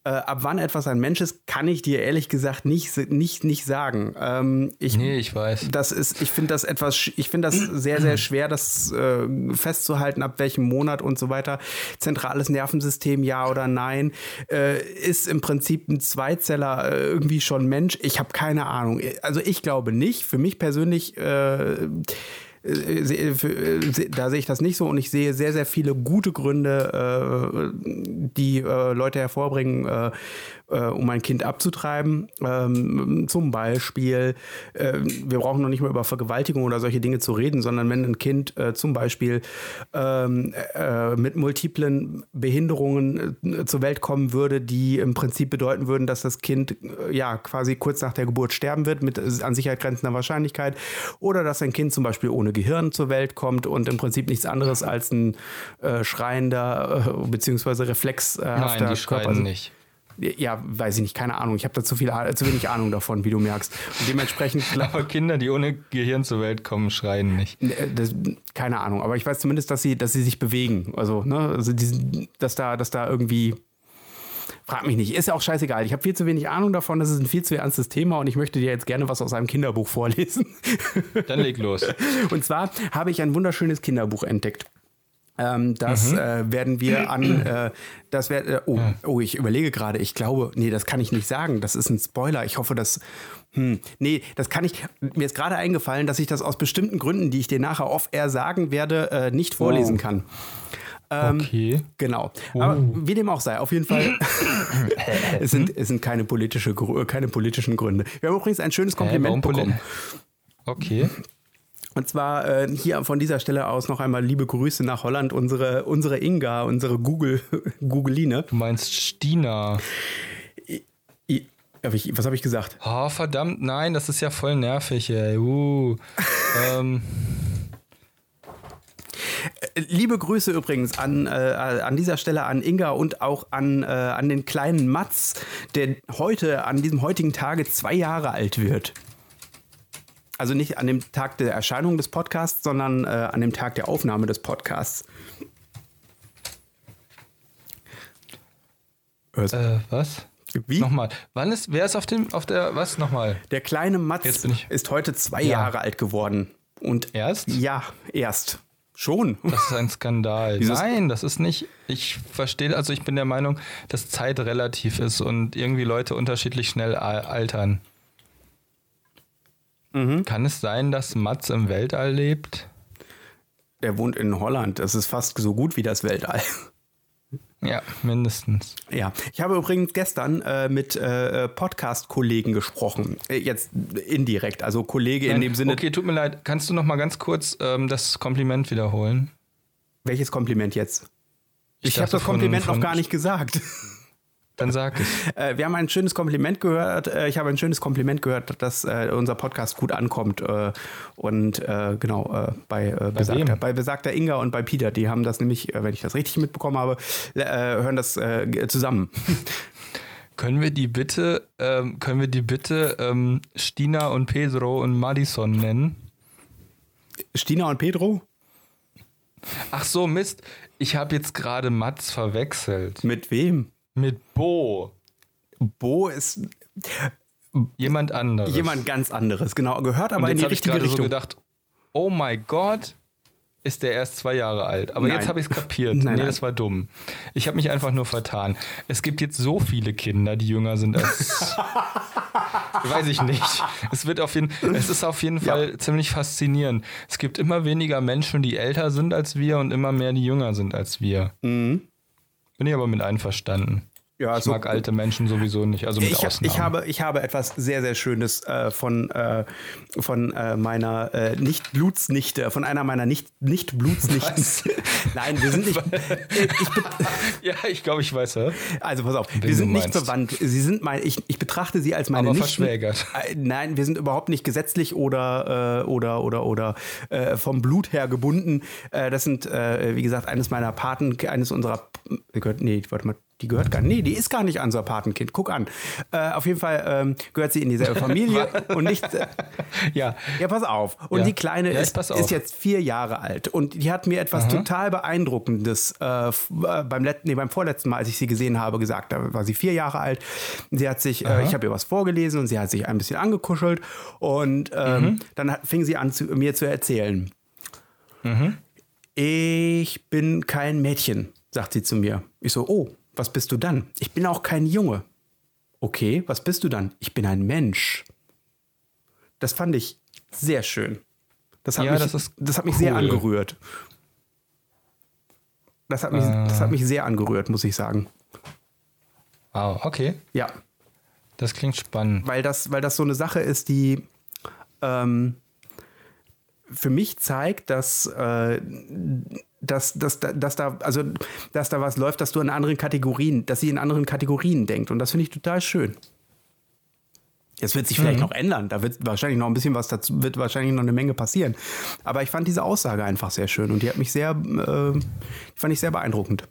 Äh, ab wann etwas ein Mensch ist, kann ich dir ehrlich gesagt nicht, nicht, nicht sagen. Ähm, ich, Nee, ich weiß. das ist, ich finde das etwas, ich finde das sehr, sehr schwer, das äh, festzuhalten, ab welchem Monat und so weiter. Zentrales Nervensystem, ja oder nein. Äh, ist im Prinzip ein Zweizeller äh, irgendwie schon Mensch? Ich habe keine Ahnung. Also ich glaube nicht. Für mich persönlich äh, äh, da sehe ich das nicht so und ich sehe sehr, sehr viele gute Gründe, äh, die Leute hervorbringen, um ein Kind abzutreiben. Ähm, zum Beispiel, wir brauchen noch nicht mal über Vergewaltigung oder solche Dinge zu reden, sondern wenn ein Kind zum Beispiel ähm, äh, mit multiplen Behinderungen zur Welt kommen würde, die im Prinzip bedeuten würden, dass das Kind ja quasi kurz nach der Geburt sterben wird, mit an Sicherheit grenzender Wahrscheinlichkeit, oder dass ein Kind zum Beispiel ohne Gehirn zur Welt kommt und im Prinzip nichts anderes als ein äh, schreiender äh, beziehungsweise reflexhafter Nein, die schreien nicht. Ja, weiß ich nicht, keine Ahnung. Ich habe da zu, viel, zu wenig Ahnung davon, wie du merkst. Und dementsprechend Aber Kinder, die ohne Gehirn zur Welt kommen, schreien nicht. äh, Das, keine Ahnung, aber ich weiß zumindest, dass sie, dass sie sich bewegen. Also, ne, also die, dass da, dass da irgendwie. Frag mich nicht, ist ja auch scheißegal. Ich habe viel zu wenig Ahnung davon, das ist ein viel zu ernstes Thema und ich möchte dir jetzt gerne was aus einem Kinderbuch vorlesen. Dann leg los. Und zwar habe ich ein wunderschönes Kinderbuch entdeckt. Ähm, das äh, werden wir an, äh, das wär, äh, oh, oh, ich überlege gerade, ich glaube, nee, das kann ich nicht sagen, das ist ein Spoiler. Ich hoffe, dass, hm, nee, das kann ich, mir ist gerade eingefallen, dass ich das aus bestimmten Gründen, die ich dir nachher off-air sagen werde, äh, nicht vorlesen Oh. kann. Ähm, Okay. Genau. Aber wie dem auch sei, auf jeden Fall, es, sind, es sind keine, politische, keine politischen Gründe. Wir haben übrigens ein schönes Kompliment poli- bekommen. Okay. Und zwar äh, hier von dieser Stelle aus noch einmal liebe Grüße nach Holland, unsere, unsere Inga, unsere Google, Googeline. Du meinst Stina. I, hab ich, was habe ich gesagt? Oh, verdammt, nein, das ist ja voll nervig, ey. Uh. ähm, Äh, Liebe Grüße übrigens an, äh, an dieser Stelle an Inga und auch an, äh, an den kleinen Mats, der heute, an diesem heutigen Tage zwei Jahre alt wird. Also nicht an dem Tag der Erscheinung des Podcasts, sondern äh, an dem Tag der Aufnahme des Podcasts. Äh, was? Wie? Nochmal. Wann ist, wer ist auf dem, auf der, was? Nochmal. Der kleine Mats Jetzt bin ich- ist heute zwei Ja. Jahre alt geworden. Und Erst? Ja, erst. Schon. Das ist ein Skandal. Dieses- Nein, das ist nicht. Ich verstehe, also ich bin der Meinung, dass Zeit relativ ist und irgendwie Leute unterschiedlich schnell al- altern. Mhm. Kann es sein, dass Mats im Weltall lebt? Er wohnt in Holland. Das ist fast so gut wie das Weltall. Ja, mindestens. Ja, ich habe übrigens gestern äh, mit äh, Podcast-Kollegen gesprochen. Äh, jetzt indirekt, also Kollege in Nein, dem Sinne. Okay, tut mir leid. Kannst du noch mal ganz kurz ähm, das Kompliment wiederholen? Welches Kompliment jetzt? Ich Ich, habe das von- Kompliment von- noch gar nicht gesagt. Dann sag es. Äh, wir haben ein schönes Kompliment gehört. Äh, ich habe ein schönes Kompliment gehört, dass äh, unser Podcast gut ankommt. Und genau, bei, äh, besagter, bei besagter Inga und bei Peter, die haben das nämlich, wenn ich das richtig mitbekommen habe, hören das zusammen. Können wir die bitte, ähm, können wir die bitte ähm, Stina und Pedro und Madison nennen? Stina und Pedro? Ach so, Mist. Ich habe jetzt gerade Mats verwechselt. Mit wem? Mit Bo. Bo ist Jemand anderes. jemand ganz anderes, genau. Gehört aber in die ich richtige gerade so Richtung. gedacht, oh mein Gott, ist der erst zwei Jahre alt. Aber Nein. jetzt habe ich es kapiert. Nein, nee, nein. das war dumm. Ich habe mich einfach nur vertan. Es gibt jetzt so viele Kinder, die jünger sind als. Weiß ich nicht. Es wird auf jeden, es ist auf jeden Fall ziemlich faszinierend. Es gibt immer weniger Menschen, die älter sind als wir und immer mehr, die jünger sind als wir. Mhm. Bin ich aber mit einverstanden. Ja, ich so- mag alte Menschen sowieso nicht, also mit Ich, Ausnahmen. ich, habe, ich habe etwas sehr, sehr Schönes äh, von, äh, von äh, meiner äh, Nicht-Blutsnichte, von einer meiner Nicht- Nicht-Blutsnichten. Was? Nein, wir sind nicht. ich ja, ich glaube, ich weiß, ja. also pass auf, wir du sind nicht verwandt. Sie sind mein, ich, ich betrachte sie als meine Aber Nichten. verschwägert. Äh, nein, wir sind überhaupt nicht gesetzlich oder, äh, oder, oder, oder vom Blut her gebunden. Das sind, wie gesagt, eines meiner Paten, eines unserer. Nee, warte mal. Die gehört gar nicht. Nee, die ist gar nicht unser Patenkind. Guck an. Äh, auf jeden Fall ähm, gehört sie in dieselbe Familie und nicht. Äh, Ja, ja, pass auf. Und Ja. die Kleine Ja, ist, ist jetzt vier Jahre alt. Und die hat mir etwas total Beeindruckendes äh, äh, beim, let nee, beim vorletzten Mal, als ich sie gesehen habe, gesagt. Da war sie vier Jahre alt. Sie hat sich, äh, ich habe ihr was vorgelesen und sie hat sich ein bisschen angekuschelt. Und ähm, Mhm. dann hat, fing sie an, zu, mir zu erzählen. Mhm. Ich bin kein Mädchen, sagt sie zu mir. Ich so, oh, was bist du dann? Ich bin auch kein Junge. Okay, was bist du dann? Ich bin ein Mensch. Das fand ich sehr schön. Das hat, Ja, mich, das das hat mich sehr cool. angerührt. Das hat, mich, das Äh. hat mich sehr angerührt, muss ich sagen. wow, okay. Ja, Das klingt spannend. weil das, weil das so eine Sache ist, die ähm, für mich zeigt, dass, äh, dass, dass, dass, da, also, dass da was läuft, dass du in anderen Kategorien, dass sie in anderen Kategorien denkt. Und das finde ich total schön. Jetzt wird sich vielleicht noch ändern. Da wird wahrscheinlich noch ein bisschen was dazu, wird wahrscheinlich noch eine Menge passieren. Aber ich fand diese Aussage einfach sehr schön und die hat mich sehr, äh, die fand ich sehr beeindruckend.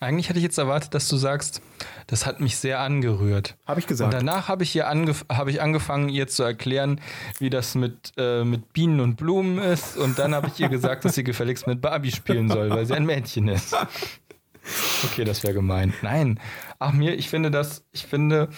Eigentlich hätte ich jetzt erwartet, dass du sagst, das hat mich sehr angerührt. Habe ich gesagt. Und danach habe ich, ihr angef habe ich angefangen, ihr zu erklären, wie das mit, äh, mit Bienen und Blumen ist. Und dann habe ich ihr gesagt, dass sie gefälligst mit Barbie spielen soll, weil sie ein Mädchen ist. Okay, das wäre gemein. Nein. Ach mir, ich finde das, ich finde,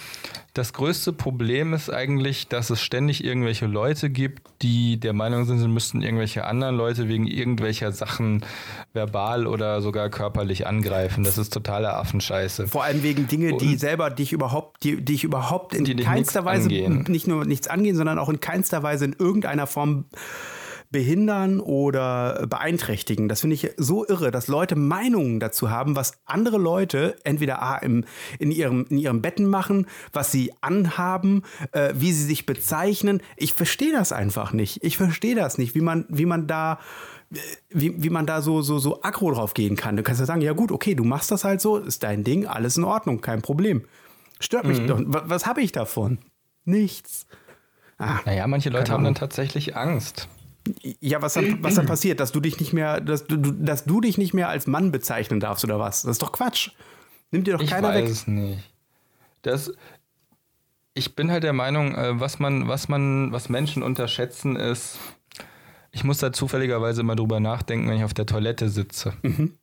das größte Problem ist eigentlich, dass es ständig irgendwelche Leute gibt, die der Meinung sind, sie müssten irgendwelche anderen Leute wegen irgendwelcher Sachen verbal oder sogar körperlich angreifen. Das ist totale Affenscheiße. Vor allem wegen Dinge, die Und- selber dich überhaupt, die, die ich überhaupt in Die dich keinster Weise angehen. nicht nur nichts angehen, sondern auch in keinster Weise in irgendeiner Form behindern oder beeinträchtigen. Das finde ich so irre, dass Leute Meinungen dazu haben, was andere Leute entweder A, im, in, ihrem, in ihrem Betten machen, was sie anhaben, äh, wie sie sich bezeichnen. Ich verstehe das einfach nicht. Ich verstehe das nicht, wie man, wie man da wie, wie man da so, so, so aggro drauf gehen kann. Du kannst ja sagen, ja gut, okay, du machst das halt so, ist dein Ding, alles in Ordnung, kein Problem. Stört mich doch. Was, was habe ich davon? Nichts. Ah, Naja, manche Leute haben dann tatsächlich Angst. Ja, was dann, was dann passiert, dass du dich nicht mehr, dass du, dass du dich nicht mehr als Mann bezeichnen darfst oder was? Das ist doch Quatsch. Nimmt dir doch Ich keiner weiß weg. es nicht. Das, ich bin halt der Meinung, äh, was man, was man, was Menschen unterschätzen ist, ich muss da zufälligerweise immer drüber nachdenken, wenn ich auf der Toilette sitze. Mhm.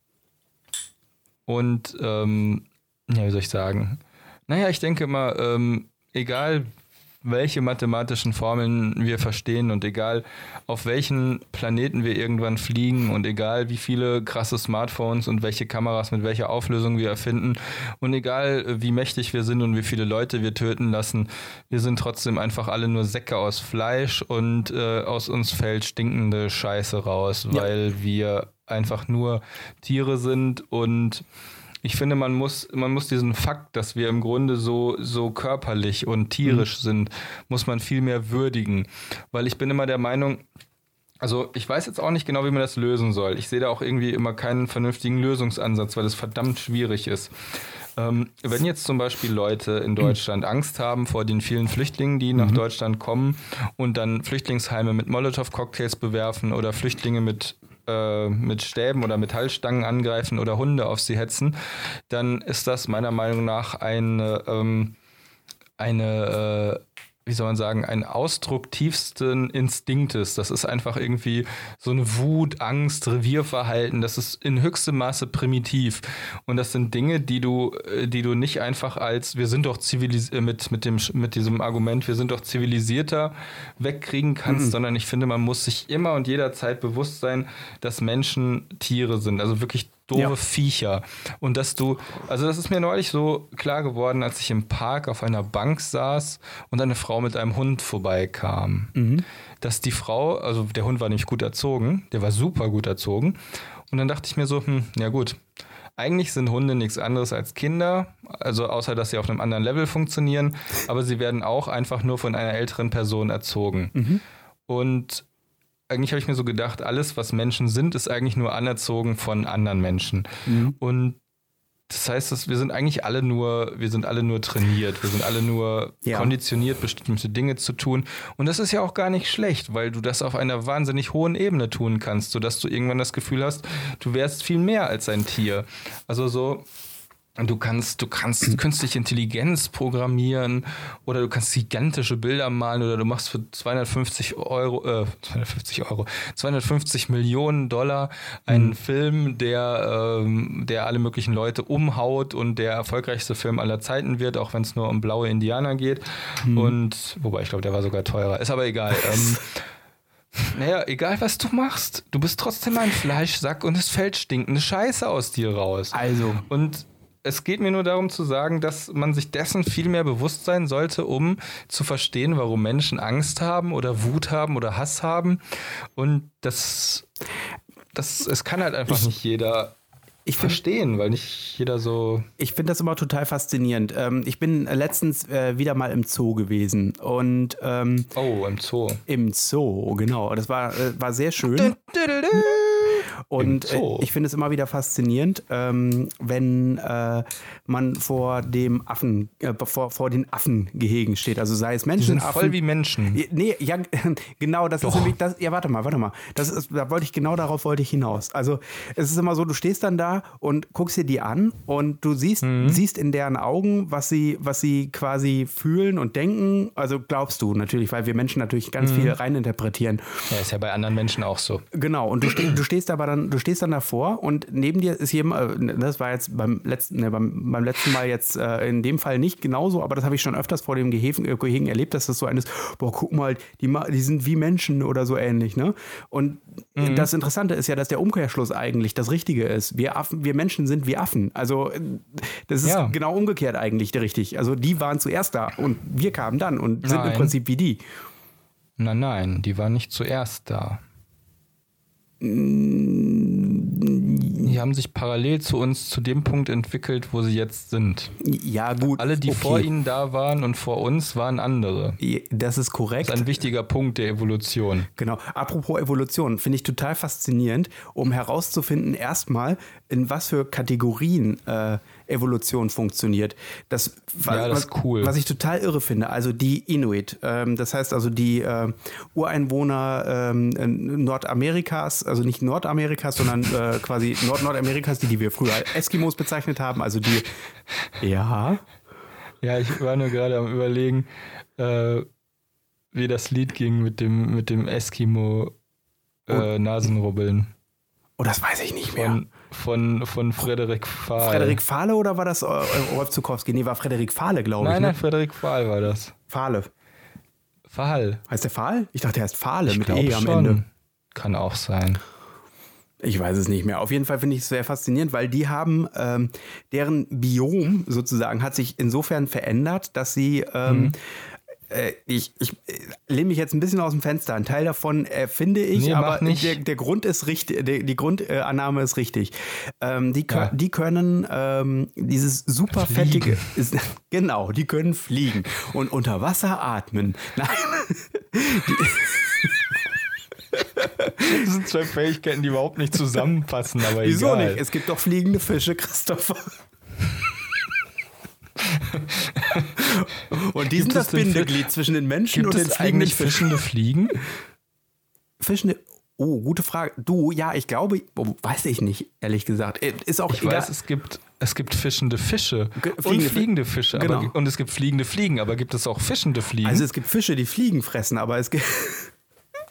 Und, ähm, ja, wie soll ich sagen? Naja, ich denke immer, ähm, egal welche mathematischen Formeln wir verstehen und egal auf welchen Planeten wir irgendwann fliegen und egal wie viele krasse Smartphones und welche Kameras mit welcher Auflösung wir erfinden und egal wie mächtig wir sind und wie viele Leute wir töten lassen, wir sind trotzdem einfach alle nur Säcke aus Fleisch und äh, aus uns fällt stinkende Scheiße raus, Ja. weil wir einfach nur Tiere sind und ich finde, man muss, man muss diesen Fakt, dass wir im Grunde so, so körperlich und tierisch sind, muss man viel mehr würdigen. Weil ich bin immer der Meinung, also ich weiß jetzt auch nicht genau, wie man das lösen soll. Ich sehe da auch irgendwie immer keinen vernünftigen Lösungsansatz, weil es verdammt schwierig ist. Ähm, wenn jetzt zum Beispiel Leute in Deutschland Angst haben vor den vielen Flüchtlingen, die nach Deutschland kommen und dann Flüchtlingsheime mit Molotow-Cocktails bewerfen oder Flüchtlinge mit äh, mit Stäben oder Metallstangen angreifen oder Hunde auf sie hetzen, dann ist das meiner Meinung nach eine, ähm, eine äh, wie soll man sagen, ein Ausdruck tiefsten Instinktes. Das ist einfach irgendwie so eine Wut, Angst, Revierverhalten. Das ist in höchstem Maße primitiv. Und das sind Dinge, die du, äh, die du nicht einfach als, wir sind doch zivilisiert, mit, mit, dem, mit diesem Argument, wir sind doch zivilisierter wegkriegen kannst, sondern ich finde, man muss sich immer und jederzeit bewusst sein, dass Menschen Tiere sind. Also wirklich doofe Ja. Viecher. Und dass du, also das ist mir neulich so klar geworden, als ich im Park auf einer Bank saß und eine Frau mit einem Hund vorbeikam. Dass die Frau, also der Hund war nämlich gut erzogen, der war super gut erzogen. Und dann dachte ich mir so, hm, ja gut. eigentlich sind Hunde nichts anderes als Kinder, also außer dass sie auf einem anderen Level funktionieren, aber sie werden auch einfach nur von einer älteren Person erzogen. Mhm. Und eigentlich habe ich mir so gedacht, alles, was Menschen sind, ist eigentlich nur anerzogen von anderen Menschen. Mhm. Und das heißt, dass wir sind eigentlich alle nur, wir sind alle nur trainiert, wir sind alle nur Ja. konditioniert, bestimmte Dinge zu tun. Und das ist ja auch gar nicht schlecht, weil du das auf einer wahnsinnig hohen Ebene tun kannst, sodass du irgendwann das Gefühl hast, du wärst viel mehr als ein Tier. Also so, du kannst, du kannst künstliche Intelligenz programmieren oder du kannst gigantische Bilder malen oder du machst für 250 Euro, äh, 250 Euro, 250 Millionen Dollar einen Film, der, ähm, der alle möglichen Leute umhaut und der erfolgreichste Film aller Zeiten wird, auch wenn es nur um blaue Indianer geht. Und, wobei ich glaube, der war sogar teurer. Ist aber egal. ähm, naja, egal was du machst, du bist trotzdem ein Fleischsack und es fällt stinkende Scheiße aus dir raus. Also, Und es geht mir nur darum zu sagen, dass man sich dessen viel mehr bewusst sein sollte, um zu verstehen, warum Menschen Angst haben oder Wut haben oder Hass haben. Und das, das es kann halt einfach nicht jeder ich verstehen, weil nicht jeder so. Ich finde das immer total faszinierend. Ähm, ich bin letztens äh, wieder mal im Zoo gewesen und ähm, Oh, im Zoo. im Zoo, genau. Das war, äh, war sehr schön. Und Zoo. äh, ich finde es immer wieder faszinierend, ähm, wenn äh, man vor dem Affen, äh, vor, vor den Affengehegen steht. Also sei es Die Menschen, sind Affen. voll wie Menschen. Nee, ja, genau, das ist nämlich das. Ja, warte mal, warte mal. Das ist, da wollte ich genau darauf wollte ich hinaus. Also es ist immer so, du stehst dann da und guckst dir die an und du siehst, Mhm. siehst in deren Augen, was sie, was sie quasi fühlen und denken. Also glaubst du natürlich, weil wir Menschen natürlich ganz Mhm. viel reininterpretieren. Ja, ist ja bei anderen Menschen auch so. Genau, und du, ste du stehst aber dann, du stehst dann davor und neben dir ist jemand, äh, das war jetzt beim letzten, ne, beim, beim letzten Mal jetzt äh, in dem Fall nicht genauso, aber das habe ich schon öfters vor dem Gehegen, äh, Gehegen erlebt, dass das so eines, boah, guck mal, die, die sind wie Menschen oder so ähnlich, ne? Und Mhm. das Interessante ist ja, dass der Umkehrschluss eigentlich das Richtige ist. Wir Affen, wir Menschen sind wie Affen. Also das ist Ja. genau umgekehrt eigentlich der richtig. Also die waren zuerst da und wir kamen dann und sind im Nein. Prinzip wie die. Nein, nein, die waren nicht zuerst da. Die haben sich parallel zu uns zu dem Punkt entwickelt, wo sie jetzt sind. Ja, gut. Alle, die okay. vor ihnen da waren und vor uns, waren andere. Das ist korrekt. Das ist ein wichtiger Punkt der Evolution. Genau. Apropos Evolution, finde ich total faszinierend, um herauszufinden, erstmal, in was für Kategorien äh, Evolution funktioniert. Das, Ja, das was, ist cool. Was ich total irre finde. Also die Inuit, ähm, das heißt also die äh, Ureinwohner ähm, Nordamerikas, also nicht Nordamerikas, sondern äh, quasi Nord Nordamerikas, die, die wir früher als Eskimos bezeichnet haben. Also die, ja. Ja, ich war nur gerade am überlegen, äh, wie das Lied ging mit dem, mit dem Eskimo äh, Nasenrubbeln. Oh, das weiß ich nicht mehr. Von, von, von Frederik Fahl. Frederik Fahle oder war das äh, Rolf Zukowski? Nee, war Frederik Fahle, glaube ich. Nein, ne? nein, Frederik Fahl war das. Fahle. Fahl. Heißt der Fahl? Ich dachte, er heißt Fahle Ich mit E am schon. Ende. Kann auch sein. Ich weiß es nicht mehr. Auf jeden Fall finde ich es sehr faszinierend, weil die haben, ähm, deren Biom sozusagen hat sich insofern verändert, dass sie, ähm, Mhm. Äh, ich, ich äh, lehne mich jetzt ein bisschen aus dem Fenster. Ein Teil davon erfinde ich, Nee, aber. Der, der Grund ist richtig, der, die Grundannahme ist richtig. Ähm, die, Ja. die können ähm, dieses super fettige, ist, genau, die können fliegen und unter Wasser atmen. Nein. Das sind zwei Fähigkeiten, die überhaupt nicht zusammenpassen, aber Wieso egal. nicht? Es gibt doch fliegende Fische, Christopher. Und die Gibt sind das Bindeglied zwischen den Menschen Gibt und den es eigentlich Fischen. fischende Fliegen? Fischende. Oh, gute Frage. Du, ja, ich glaube, oh, weiß ich nicht, ehrlich gesagt. Äh, Ist auch Ich egal. weiß, es gibt, es gibt fischende Fische Ge- und fliegende Fi- fliegende Fische. Genau. Aber, und es gibt fliegende Fliegen, aber gibt es auch fischende Fliegen? also es gibt Fische, die Fliegen fressen, aber es gibt.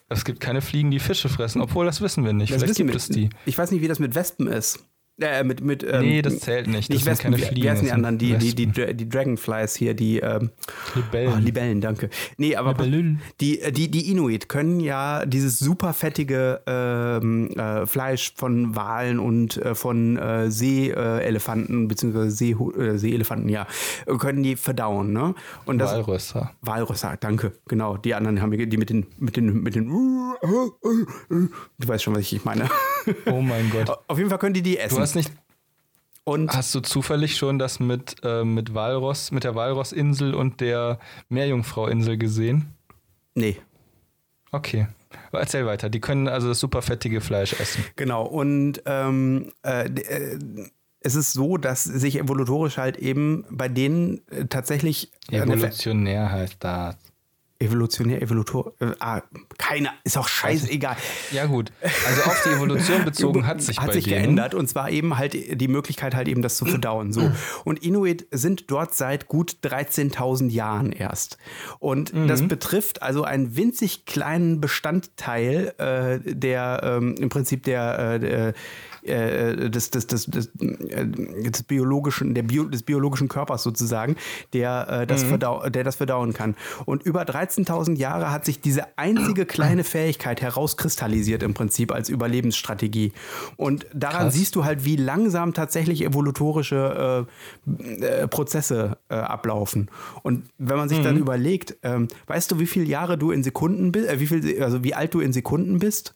es gibt keine Fliegen, die Fische fressen, obwohl das wissen wir nicht. Das Vielleicht gibt wir- es die. Ich weiß nicht, wie das mit Wespen ist. Äh, mit, mit, ähm, Nee, das zählt nicht. Das Nicht sind Wespen, keine Fliegen, wie heißen die anderen? sind Die, die, die, die Dragonflies hier, die ähm, Libellen. Ah, Libellen, danke. Nee, aber Libellen. die, die, die Inuit können ja dieses super fettige ähm, äh, Fleisch von Walen und äh, von äh, Seeelefanten, beziehungsweise See, äh, Seeelefanten, ja, äh, können die verdauen, ne? Und das, Walrösser. Walrösser, danke, genau. Die anderen haben wir, die mit den, mit den, mit den, du weißt schon, was ich meine. Oh mein Gott. Auf jeden Fall können die die essen. Du hast nicht. Und Hast du zufällig schon das mit, äh, mit Walross, mit der Walrossinsel und der Meerjungfrauinsel gesehen? nee, Okay. Erzähl weiter. Die können also das super fettige Fleisch essen. Genau, und ähm, äh, äh, es ist so, dass sich evolutorisch halt eben bei denen äh, tatsächlich Ver- Evolutionär heißt das. Evolutionär, evolutor, äh, ah, keine, ist auch scheißegal. Ja, gut. Also auf die Evolution bezogen hat sich hat sich denen. geändert und zwar eben halt die Möglichkeit halt eben das zu verdauen. So und Inuit sind dort seit gut 13.000 Jahren erst und Mhm. das betrifft also einen winzig kleinen Bestandteil äh, der ähm, im Prinzip der, äh, der äh, des, des, des, des, äh, des biologischen, der Bio, des biologischen Körpers sozusagen, der, äh, das verdau der das verdauen kann. Und über 13.000 Jahre hat sich diese einzige kleine Fähigkeit herauskristallisiert im Prinzip als Überlebensstrategie. Und daran Krass. siehst du halt, wie langsam tatsächlich evolutorische äh, äh, Prozesse äh, ablaufen. Und wenn man sich dann überlegt, ähm, weißt du, wie viele Jahre du in Sekunden bist, äh, wie viel, also wie alt du in Sekunden bist?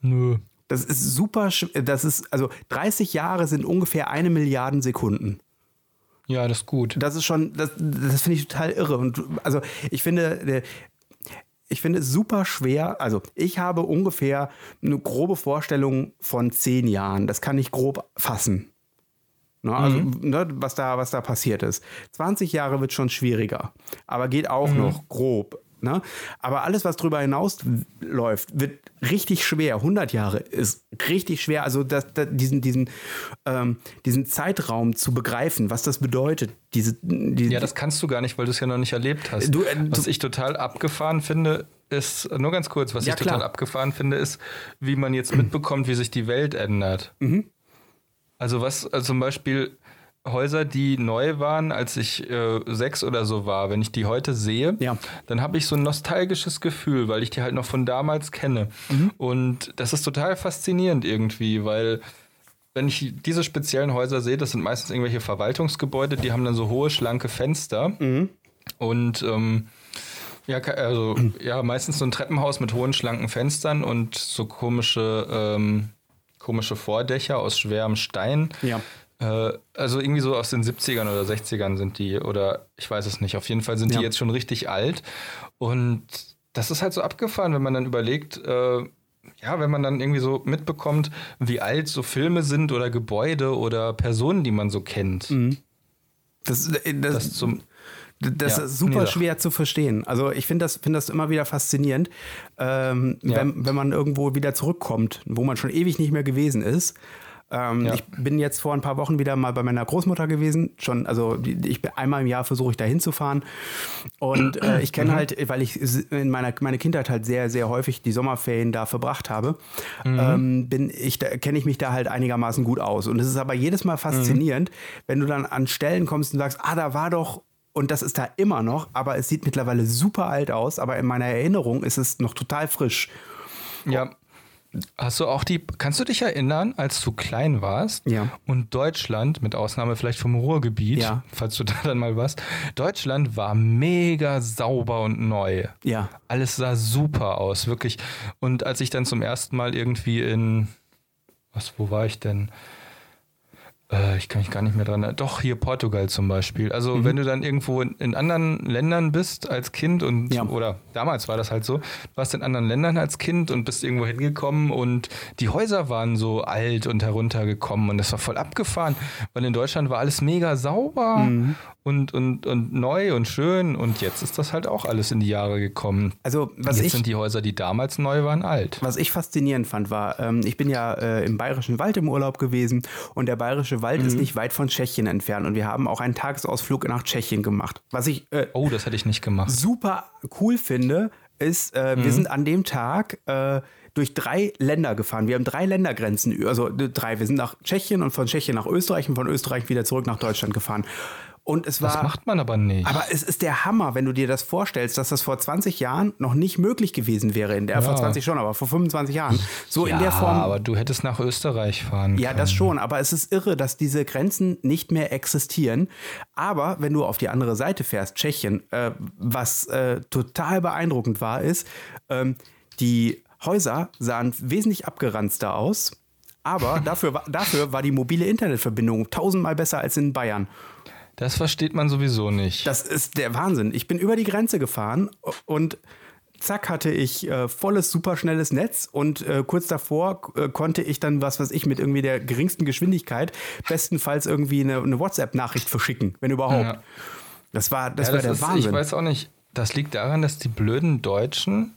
Nö. Das ist super, sch- das ist, also 30 Jahre sind ungefähr eine Milliarde Sekunden. Ja, das ist gut. Das ist schon, das, das finde ich total irre. Und also ich finde, äh, ich finde es super schwer. Also ich habe ungefähr eine grobe Vorstellung von zehn Jahren. Das kann ich grob fassen. Ne, also, ne, was, da, was da passiert ist. 20 Jahre wird schon schwieriger, aber geht auch noch grob. Ne? Aber alles, was drüber hinaus läuft, wird richtig schwer. 100 Jahre ist richtig schwer. Also das, das, diesen, diesen, ähm, diesen Zeitraum zu begreifen, was das bedeutet. Diese, diese, Ja, das kannst du gar nicht, weil du es ja noch nicht erlebt hast. Du, äh, was ich total abgefahren finde, ist, nur ganz kurz, was Ja, ich total klar. abgefahren finde, ist, wie man jetzt mitbekommt, wie sich die Welt ändert. Mhm. Also was also zum Beispiel Häuser, die neu waren, als ich äh, sechs oder so war, wenn ich die heute sehe, Ja. dann habe ich so ein nostalgisches Gefühl, weil ich die halt noch von damals kenne. Mhm. Und das ist total faszinierend irgendwie, weil wenn ich diese speziellen Häuser sehe, das sind meistens irgendwelche Verwaltungsgebäude, die haben dann so hohe, schlanke Fenster. Mhm. Und ähm, ja, also ja, meistens so ein Treppenhaus mit hohen, schlanken Fenstern und so komische, ähm, komische Vordächer aus schwerem Stein. Ja. Äh, also irgendwie so aus den 70ern oder 60ern sind die, oder ich weiß es nicht. Auf jeden Fall sind Ja. die jetzt schon richtig alt. Und das ist halt so abgefahren, wenn man dann überlegt, äh, ja, wenn man dann irgendwie so mitbekommt, wie alt so Filme sind oder Gebäude oder Personen, die man so kennt. Mhm. das, äh, das, Das zum, Das Ja, ist super nee, schwer zu verstehen. Also ich finde das, find das immer wieder faszinierend, ähm, Ja. wenn, wenn man irgendwo wieder zurückkommt, wo man schon ewig nicht mehr gewesen ist. Ähm, Ja. Ich bin jetzt vor ein paar Wochen wieder mal bei meiner Großmutter gewesen. Schon, also ich bin einmal im Jahr versuche ich da hinzufahren. Und äh, ich Mhm. kenne halt, weil ich in meiner meine Kindheit halt sehr, sehr häufig die Sommerferien da verbracht habe, Mhm. ähm, bin ich, kenne ich mich da halt einigermaßen gut aus. Und es ist aber jedes Mal faszinierend, wenn du dann an Stellen kommst und sagst, ah, da war doch und das ist da immer noch, aber es sieht mittlerweile super alt aus, aber in meiner Erinnerung ist es noch total frisch. Ja. Hast du auch die, kannst du dich erinnern, als du klein warst Ja. und Deutschland, mit Ausnahme vielleicht vom Ruhrgebiet, Ja. falls du da dann mal warst, Deutschland war mega sauber und neu. Ja. Alles sah super aus, wirklich. Und als ich dann zum ersten Mal irgendwie in, was, wo war ich denn? Äh, ich kann mich gar nicht mehr dran. Doch, hier Portugal zum Beispiel. Also, Mhm. wenn du dann irgendwo in, in anderen Ländern bist als Kind und, Ja. oder damals war das halt so, du warst in anderen Ländern als Kind und bist irgendwo hingekommen und die Häuser waren so alt und heruntergekommen und das war voll abgefahren, weil in Deutschland war alles mega sauber Mhm. und, und, und neu und schön und jetzt ist das halt auch alles in die Jahre gekommen. Also was jetzt ich, sind die Häuser, die damals neu waren, alt. was ich faszinierend fand, war, ähm, ich bin ja äh, im Bayerischen Wald im Urlaub gewesen und der Bayerische Wald Mhm. ist nicht weit von Tschechien entfernt und wir haben auch einen Tagesausflug nach Tschechien gemacht. Was ich äh, Oh, das hätte ich nicht gemacht. super cool finde, ist, äh, Mhm. wir sind an dem Tag äh, durch drei Länder gefahren. Wir haben drei Ländergrenzen, also äh, drei. Wir sind nach Tschechien und von Tschechien nach Österreich und von Österreich wieder zurück nach Deutschland gefahren. Und es war. Das macht man aber nicht. aber es ist der Hammer, wenn du dir das vorstellst, dass das vor 20 Jahren noch nicht möglich gewesen wäre. In der, Vor 20 schon, aber vor 25 Jahren. So ja, in der Form. aber du hättest nach Österreich fahren Ja, können. das schon, aber es ist irre, dass diese Grenzen nicht mehr existieren. Aber wenn du auf die andere Seite fährst, Tschechien, äh, was äh, total beeindruckend war, ist, ähm, die Häuser sahen wesentlich abgeranzter aus. Aber dafür, dafür war die mobile Internetverbindung tausendmal besser als in Bayern. Das versteht man sowieso nicht. Das ist der Wahnsinn. Ich bin über die Grenze gefahren und zack hatte ich äh, volles, superschnelles Netz und äh, kurz davor äh, konnte ich dann, was weiß ich, mit irgendwie der geringsten Geschwindigkeit bestenfalls irgendwie eine, eine WhatsApp-Nachricht verschicken, wenn überhaupt. Ja. Das war, das Ja, war der ist, Wahnsinn. Ich weiß auch nicht. Das liegt daran, dass die blöden Deutschen,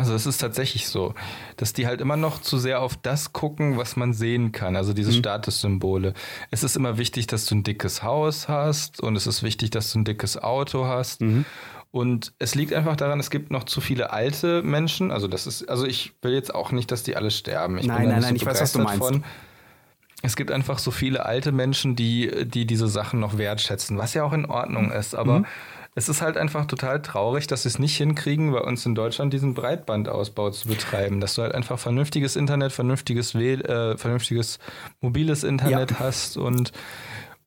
also es ist tatsächlich so, dass die halt immer noch zu sehr auf das gucken, was man sehen kann, also Mhm. diese Statussymbole. Es ist immer wichtig, dass du ein dickes Haus hast und es ist wichtig, dass du ein dickes Auto hast. Mhm. Und es liegt einfach daran, es gibt noch zu viele alte Menschen. Also das ist, also ich will jetzt auch nicht, dass die alle sterben. Ich Nein, nein, nein, ich weiß, was du meinst. es gibt einfach so viele alte Menschen, die, die diese Sachen noch wertschätzen, was ja auch in Ordnung ist. Aber Mhm. Es ist halt einfach total traurig, dass sie es nicht hinkriegen, bei uns in Deutschland diesen Breitbandausbau zu betreiben. Dass du halt einfach vernünftiges Internet, vernünftiges, Wähl, äh, vernünftiges mobiles Internet Ja. hast und,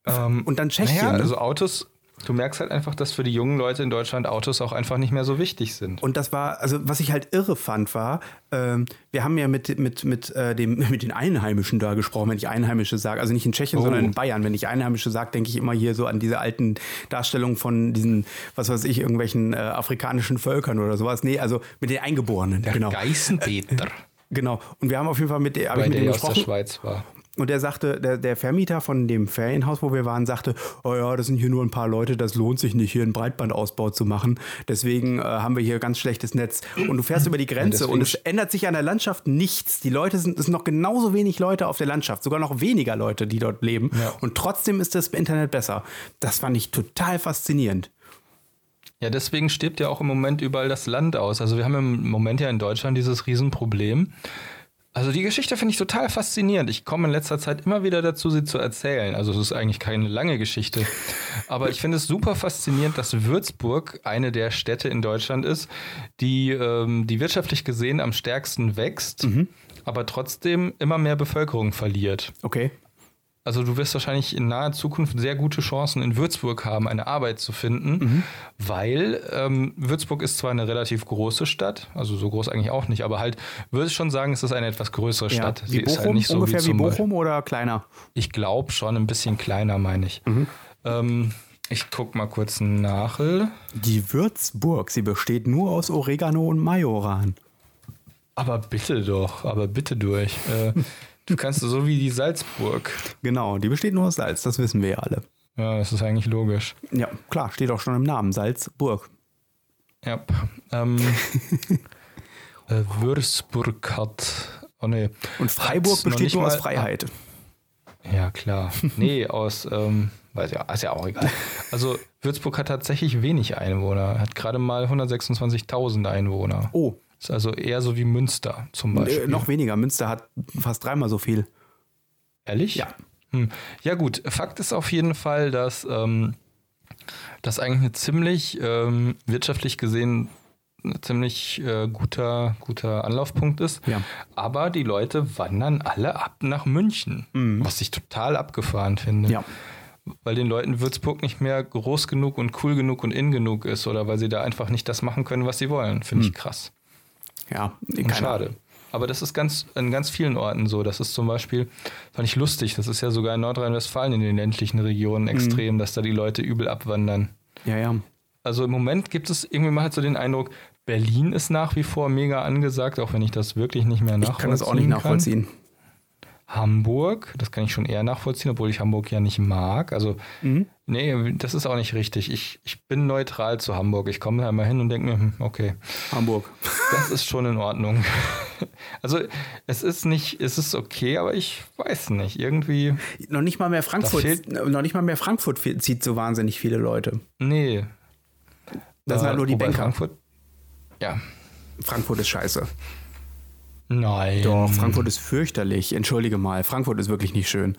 ähm, Und dann Tschechien, Naja, ne? also Autos. Du merkst halt einfach, dass für die jungen Leute in Deutschland Autos auch einfach nicht mehr so wichtig sind. Und das war, also was ich halt irre fand, war, ähm, wir haben ja mit, mit, mit, äh, dem, mit den Einheimischen da gesprochen, wenn ich Einheimische sage. Also nicht in Tschechien, Oh. sondern in Bayern. Wenn ich Einheimische sage, denke ich immer hier so an diese alten Darstellungen von diesen, was weiß ich, irgendwelchen äh, afrikanischen Völkern oder sowas. Nee, also mit den Eingeborenen. genau. Geißenpeter, Genau. Und wir haben auf jeden Fall mit, hab ich weil mit der dem ja aus der gesprochen. Schweiz war. Und der sagte, der, der Vermieter von dem Ferienhaus, wo wir waren, sagte, oh ja, das sind hier nur ein paar Leute, das lohnt sich nicht, hier einen Breitbandausbau zu machen. Deswegen äh, haben wir hier ganz schlechtes Netz. Und du fährst über die Grenze deswegen- und es ändert sich an der Landschaft nichts. Die Leute sind, es sind noch genauso wenig Leute auf der Landschaft, sogar noch weniger Leute, die dort leben. Ja. Und trotzdem ist das Internet besser. Das fand ich total faszinierend. Ja, deswegen stirbt ja auch im Moment überall das Land aus. Also wir haben im Moment ja in Deutschland dieses Riesenproblem. Also die Geschichte finde ich total faszinierend. Ich komme in letzter Zeit immer wieder dazu, sie zu erzählen. Also es ist eigentlich keine lange Geschichte. Aber ich finde es super faszinierend, dass Würzburg eine der Städte in Deutschland ist, die, ähm, die wirtschaftlich gesehen am stärksten wächst, aber trotzdem immer mehr Bevölkerung verliert. Okay. Also du wirst wahrscheinlich in naher Zukunft sehr gute Chancen in Würzburg haben, eine Arbeit zu finden, Mhm. weil ähm, Würzburg ist zwar eine relativ große Stadt, also so groß eigentlich auch nicht, aber halt würde ich schon sagen, es ist eine etwas größere Ja. Stadt. Wie ist halt Bochum? nicht so Ungefähr wie, zum Bochum oder kleiner? Ich glaube schon ein bisschen kleiner, meine ich. Mhm. Ähm, ich guck mal kurz nach. Die Würzburg, sie besteht nur aus Oregano und Majoran. Aber bitte doch, aber bitte durch. Äh, du kannst so wie die Salzburg. Genau, die besteht nur aus Salz, das wissen wir ja alle. Ja, das ist eigentlich logisch. Ja, klar, steht auch schon im Namen, Salzburg. Ja. Ähm, äh, Würzburg hat. Oh nee. Und Freiburg besteht nicht nur aus Freiheit. Ja, klar. Nee, aus. Ähm, weiß ja, ist ja auch egal. Also, Würzburg hat tatsächlich wenig Einwohner. Hat gerade mal 126.000 Einwohner. Oh, Ist also eher so wie Münster zum Beispiel. äh, noch weniger. Münster hat fast dreimal so viel. Ehrlich? Ja. Hm. Ja, gut. Fakt ist auf jeden Fall, dass ähm, das eigentlich ein ziemlich ähm, wirtschaftlich gesehen ein ziemlich äh, guter, guter Anlaufpunkt ist. Ja. Aber die Leute wandern alle ab nach München, was ich total abgefahren finde. Ja. Weil den Leuten Würzburg nicht mehr groß genug und cool genug und in genug ist oder weil sie da einfach nicht das machen können, was sie wollen. Finde ich krass. Ja, Und keine schade. Aber das ist ganz in ganz vielen Orten so. Das ist zum Beispiel, fand ich lustig, das ist ja sogar in Nordrhein-Westfalen in den ländlichen Regionen extrem, dass da die Leute übel abwandern. Ja, ja. Also im Moment gibt es irgendwie mal halt so den Eindruck, Berlin ist nach wie vor mega angesagt, auch wenn ich das wirklich nicht mehr nachvollziehen Ich kann das auch nicht nachvollziehen. Kann. Hamburg, das kann ich schon eher nachvollziehen, obwohl ich Hamburg ja nicht mag. Also, Mhm. nee, das ist auch nicht richtig. Ich, ich bin neutral zu Hamburg. Ich komme da mal hin und denke mir, hm, okay, Hamburg. das ist schon in Ordnung. Also, es ist nicht, es ist okay, aber ich weiß nicht. Irgendwie, Noch nicht mal mehr Frankfurt, noch nicht mal mehr Frankfurt zieht so wahnsinnig viele Leute. nee. Das sind halt nur die Banker. Frankfurt, ja. Frankfurt ist scheiße. Nein. Doch, Frankfurt ist fürchterlich. Entschuldige mal, Frankfurt ist wirklich nicht schön.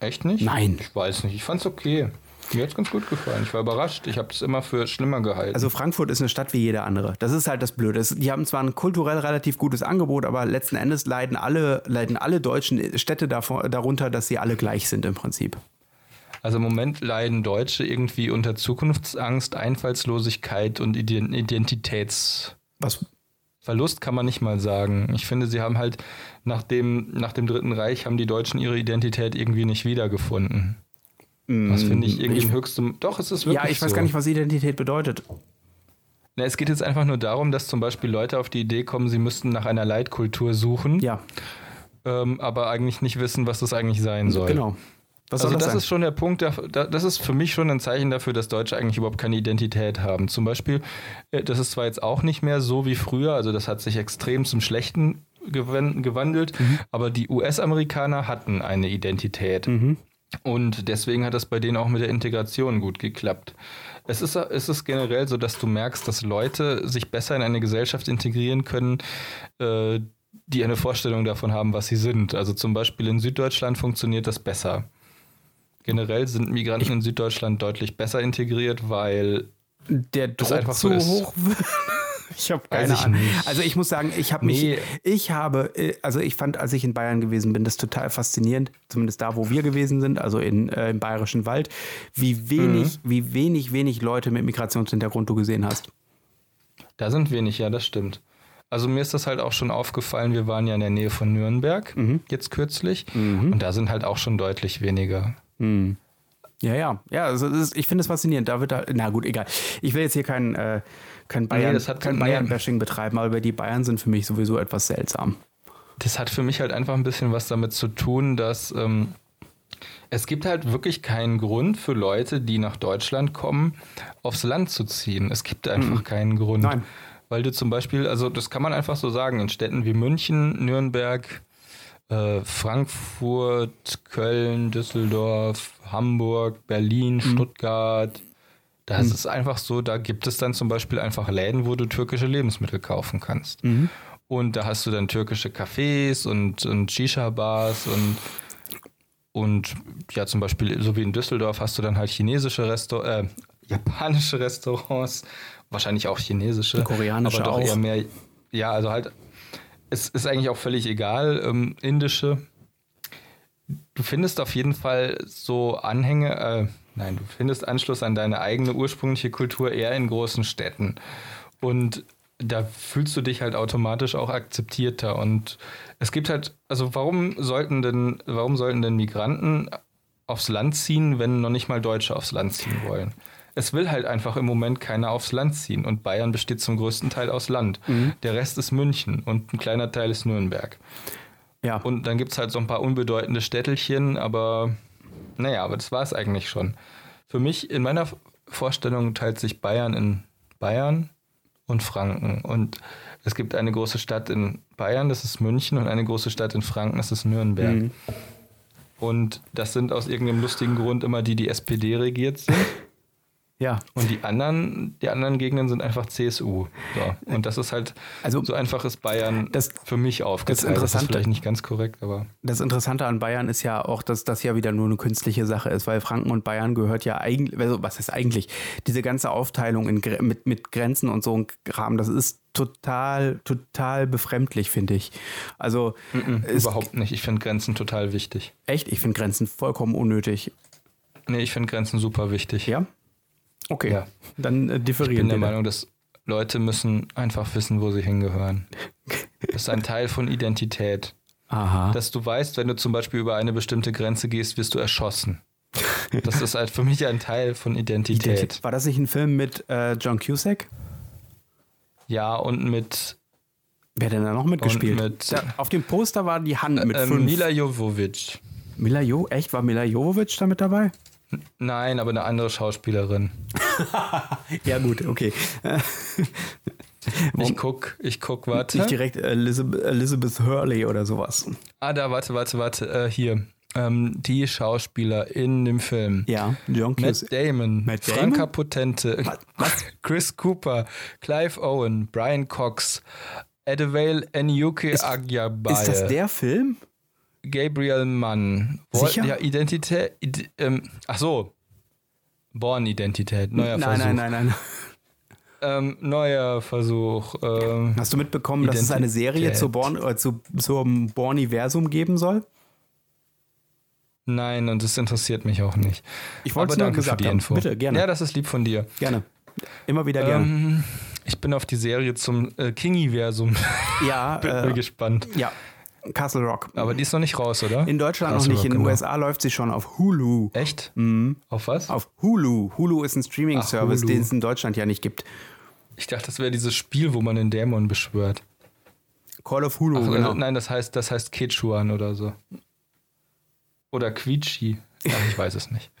Echt nicht? Nein. Ich weiß nicht. Ich fand's okay. Mir hat's ganz gut gefallen. Ich war überrascht. Ich habe es immer für schlimmer gehalten. Also Frankfurt ist eine Stadt wie jede andere. Das ist halt das Blöde. Es- Die haben zwar ein kulturell relativ gutes Angebot, aber letzten Endes leiden alle, leiden alle deutschen Städte davor, darunter, dass sie alle gleich sind im Prinzip. Also im Moment leiden Deutsche irgendwie unter Zukunftsangst, Einfallslosigkeit und Ident- Identitätsverlust. Verlust kann man nicht mal sagen. Ich finde, sie haben halt nach dem, nach dem Dritten Reich haben die Deutschen ihre Identität irgendwie nicht wiedergefunden. Das finde ich irgendwie im höchsten. Doch, es ist wirklich Ja, ich weiß so. gar nicht, was Identität bedeutet. Na, es geht jetzt einfach nur darum, dass zum Beispiel Leute auf die Idee kommen, sie müssten nach einer Leitkultur suchen, Ja, ähm, aber eigentlich nicht wissen, was das eigentlich sein soll. genau. Was Also das, das, ist schon der Punkt, da- da- das ist für mich schon ein Zeichen dafür, dass Deutsche eigentlich überhaupt keine Identität haben. Zum Beispiel, äh, das ist zwar jetzt auch nicht mehr so wie früher, also das hat sich extrem zum Schlechten gewan- gewandelt, Mhm. aber die US-Amerikaner hatten eine Identität. Mhm. Und deswegen hat das bei denen auch mit der Integration gut geklappt. Es ist, es ist generell so, dass du merkst, dass Leute sich besser in eine Gesellschaft integrieren können, äh, die eine Vorstellung davon haben, was sie sind. Also zum Beispiel in Süddeutschland funktioniert das besser. Generell sind Migranten in Süddeutschland deutlich besser integriert, weil der Druck einfach zu so ist. hoch wird. Ich habe keine ich Ahnung. nicht. Also ich muss sagen, ich habe Nee. mich, ich habe, äh, also ich fand, als ich in Bayern gewesen bin, das total faszinierend, zumindest da, wo wir gewesen sind, also in, äh, im Bayerischen Wald, wie wenig, Mhm. wie wenig, wenig Leute mit Migrationshintergrund du gesehen hast. da sind wenig, ja, das stimmt. Also mir ist das halt auch schon aufgefallen, wir waren ja in der Nähe von Nürnberg, jetzt kürzlich, und da sind halt auch schon deutlich weniger. Ja, ja, ja, also ist, ich finde es faszinierend. Da wird da, na gut, egal. Ich will jetzt hier kein, äh, kein Bayern, kein nee. Bayern-Bashing betreiben, aber die Bayern sind für mich sowieso etwas seltsam. Das hat für mich halt einfach ein bisschen was damit zu tun, dass ähm, es gibt halt wirklich keinen Grund für Leute, die nach Deutschland kommen, aufs Land zu ziehen. Es gibt einfach keinen Grund. Nein. Weil du zum Beispiel, also das kann man einfach so sagen, in Städten wie München, Nürnberg, äh, Frankfurt, Köln, Düsseldorf, Hamburg, Berlin, Stuttgart. Da ist es einfach so, da gibt es dann zum Beispiel einfach Läden, wo du türkische Lebensmittel kaufen kannst. Und da hast du dann türkische Cafés und, und Shisha-Bars und, und ja, zum Beispiel, so wie in Düsseldorf, hast du dann halt chinesische Restaur äh, japanische Restaurants, wahrscheinlich auch chinesische. Koreanische aber doch auch. eher mehr. Ja, also halt, es ist eigentlich auch völlig egal, ähm, indische. Du findest auf jeden Fall so Anhänge, äh, nein, du findest Anschluss an deine eigene ursprüngliche Kultur eher in großen Städten. Und da fühlst du dich halt automatisch auch akzeptierter. Und es gibt halt, also warum sollten denn, warum sollten denn Migranten aufs Land ziehen, wenn noch nicht mal Deutsche aufs Land ziehen wollen? Es will halt einfach im Moment keiner aufs Land ziehen. Und Bayern besteht zum größten Teil aus Land. Der Rest ist München und ein kleiner Teil ist Nürnberg. Ja. Und dann gibt es halt so ein paar unbedeutende Städtelchen, aber naja, aber das war es eigentlich schon. Für mich, in meiner Vorstellung, teilt sich Bayern in Bayern und Franken. Und es gibt eine große Stadt in Bayern, das ist München, und eine große Stadt in Franken, das ist Nürnberg. Mhm. Und das sind aus irgendeinem lustigen Grund immer die, die SPD regiert sind. Ja. Und die anderen, die anderen Gegenden sind einfach CSU. So. Und das ist halt, Also, so einfach ist Bayern das- für mich aufgeteilt. Das ist Interessante- vielleicht nicht ganz korrekt, aber. Das Interessante an Bayern ist ja auch, dass das ja wieder nur eine künstliche Sache ist, weil Franken und Bayern gehört ja eigentlich, also was ist eigentlich, diese ganze Aufteilung in, mit, mit Grenzen und so ein Kram, das ist total, total befremdlich, finde ich. Also, ist Überhaupt nicht. Ich finde Grenzen total wichtig. echt, ich finde Grenzen vollkommen unnötig. Nee, ich finde Grenzen super wichtig. Ja? Okay, Ja. dann äh, Ich bin differieren der wir. Meinung, dass Leute müssen einfach wissen, wo sie hingehören. Das ist ein Teil von Identität. Aha. Dass du weißt, wenn du zum Beispiel über eine bestimmte Grenze gehst, wirst du erschossen. Das ist halt für mich ein Teil von Identität. War das nicht ein Film mit äh, John Cusack? Ja, und mit Wer hat denn da noch mitgespielt? mit- da, auf dem Poster war die Hand mit ähm, fünf. Mila Jovovic. Mila Jo, echt? War Mila Jovovich da mit dabei? Nein, aber eine andere Schauspielerin. Ja, gut, okay. Ich guck, ich guck, warte. Nicht direkt Elizabeth, Elizabeth Hurley oder sowas. Ah, da, warte, warte, warte. Äh, hier. Ähm, die Schauspieler in dem Film. Ja, John Matt. Damon, Matt Damon? Franka Potente, Chris Cooper, Clive Owen, Brian Cox, Adewale Enyuke Agyabaye, Ist das der Film? Gabriel Mann. Wo- Sicher? Ja, Identität. Id, ähm, ach so. Born-Identität. Neuer nein, Versuch. nein, nein, nein. Ähm, neuer Versuch. Ähm, Hast du mitbekommen, dass es eine Serie Identität. zu Born, äh, zu, zum Borniversum geben soll? nein, und das interessiert mich auch nicht. Ich wollte nur danke gesagt für die haben. Info. Bitte, gerne. Ja, das ist lieb von dir. Gerne. Immer wieder gerne. Ähm, Ich bin auf die Serie zum äh, Kingiversum Ja, bin äh, gespannt. ja, Castle Rock. Aber die ist noch nicht raus, oder? In Deutschland Castle noch nicht, in Rock, den genau. USA läuft sie schon auf Hulu. Echt? Auf was? Auf Hulu. Hulu ist ein Streaming-Service, den es in Deutschland ja nicht gibt. Ich dachte, das wäre dieses Spiel, wo man den Dämon beschwört. Call of Hulu, Ach, genau. äh, Nein, das heißt, das heißt Quechuan oder so. Oder Quietschi. Ach, ich weiß es nicht.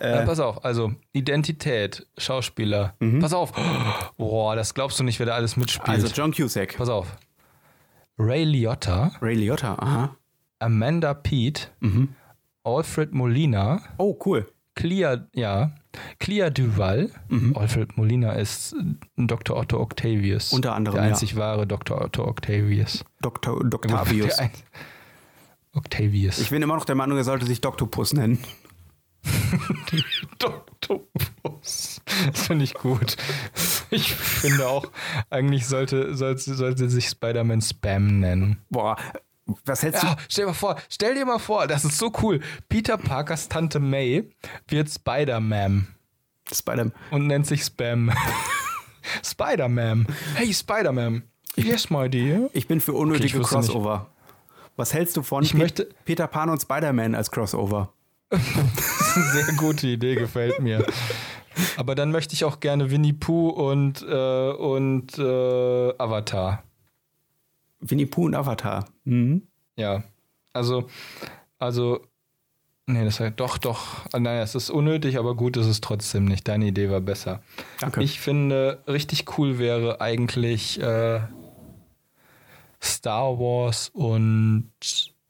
Äh. Na, pass auf, also Identität, Schauspieler. Pass auf. Boah, das glaubst du nicht, wer da alles mitspielt. Mhm. Also John Cusack, pass auf. Ray Liotta, Ray Liotta, aha. Amanda Peet, Mhm. Alfred Molina, Oh, cool. Clea, ja, Clea Duval. Mhm. Alfred Molina ist Dr. Otto Octavius. Unter anderem, Der ja. einzig wahre Dr. Otto Octavius. Dr. Ein- Octavius. Ich bin immer noch der Meinung, er sollte sich Doctopus nennen. Doktopus. Das finde ich gut. Ich finde auch, eigentlich sollte, sollte, sollte sich Spider-Man Spam nennen. Boah, was hältst du? Ja, stell dir mal vor, stell dir mal vor, das ist so cool. Peter Parkers Tante May wird Spider-Man Spider und nennt sich Spam. Spider-Man. Hey, Spider-Man. Yes, my dear. Ich bin für Okay, unnötige nicht. Crossover. Was hältst du von Ich möchte- Peter Pan und Spider-Man als Crossover? Sehr gute Idee, gefällt mir. Aber dann möchte ich auch gerne Winnie Pooh und, äh, und äh, Avatar. Winnie Pooh und Avatar. Mhm. Ja. Also, also, nee, das heißt, doch, doch. Ah, Naja, es ist unnötig, aber gut ist es trotzdem nicht. Deine Idee war besser. Danke. Ich finde, richtig cool wäre eigentlich äh, Star Wars und,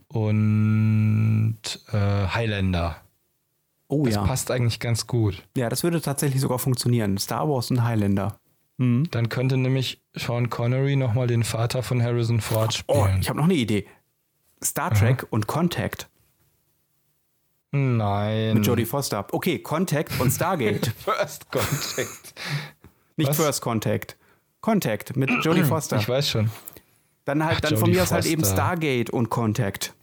und äh, Highlander. Oh Das ja. passt eigentlich ganz gut. Ja, das würde tatsächlich sogar funktionieren. Star Wars und Highlander. Mhm. Dann könnte nämlich Sean Connery nochmal den Vater von Harrison Ford Oh, spielen. ich habe noch eine Idee. Star Trek und Contact Nein. mit Jodie Foster. Okay, Contact und Stargate. First Contact. Nicht Was? First Contact. Contact mit Jodie Foster. Ich weiß schon. Dann halt, Ach, dann von Jodie mir aus halt eben. Stargate und Contact.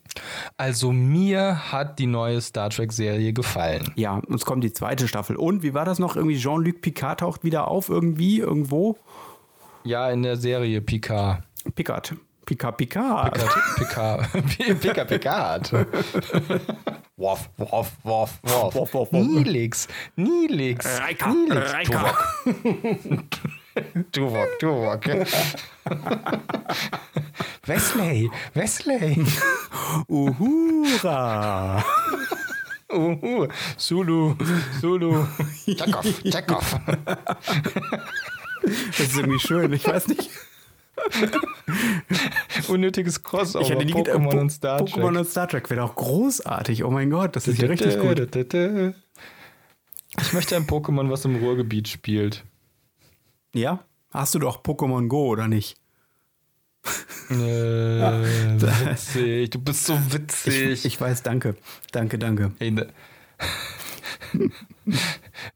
Also mir hat die neue Star Trek-Serie gefallen. Ja, uns kommt die zweite Staffel. Und wie war das noch? Irgendwie Jean-Luc Picard taucht wieder auf, irgendwie, irgendwo. Ja, in der Serie Picard. Picard. Picard, Picard. Picard. Picard. Picard. Picard. Woff, woff, woff, woff. Nilix. Nilix. Reika, Nilix. Reika. Tuvok, Tuvok. Wesley. Wesley. Uhura. Uhu. Zulu. Zulu. Chekhov. Chekhov. Das ist irgendwie schön, ich weiß nicht. Unnötiges Crossover. Ich hätte nie gedacht, Pokémon Po- und Star Trek. Pokémon und Star Trek wäre doch großartig. Oh mein Gott, das ist ja richtig gut. Ich möchte ein Pokémon, was im Ruhrgebiet spielt. Ja? Hast du doch Pokémon Go, oder nicht? Äh, witzig. Du bist so witzig. Ich, ich weiß, danke. Danke, danke. Ey, ne-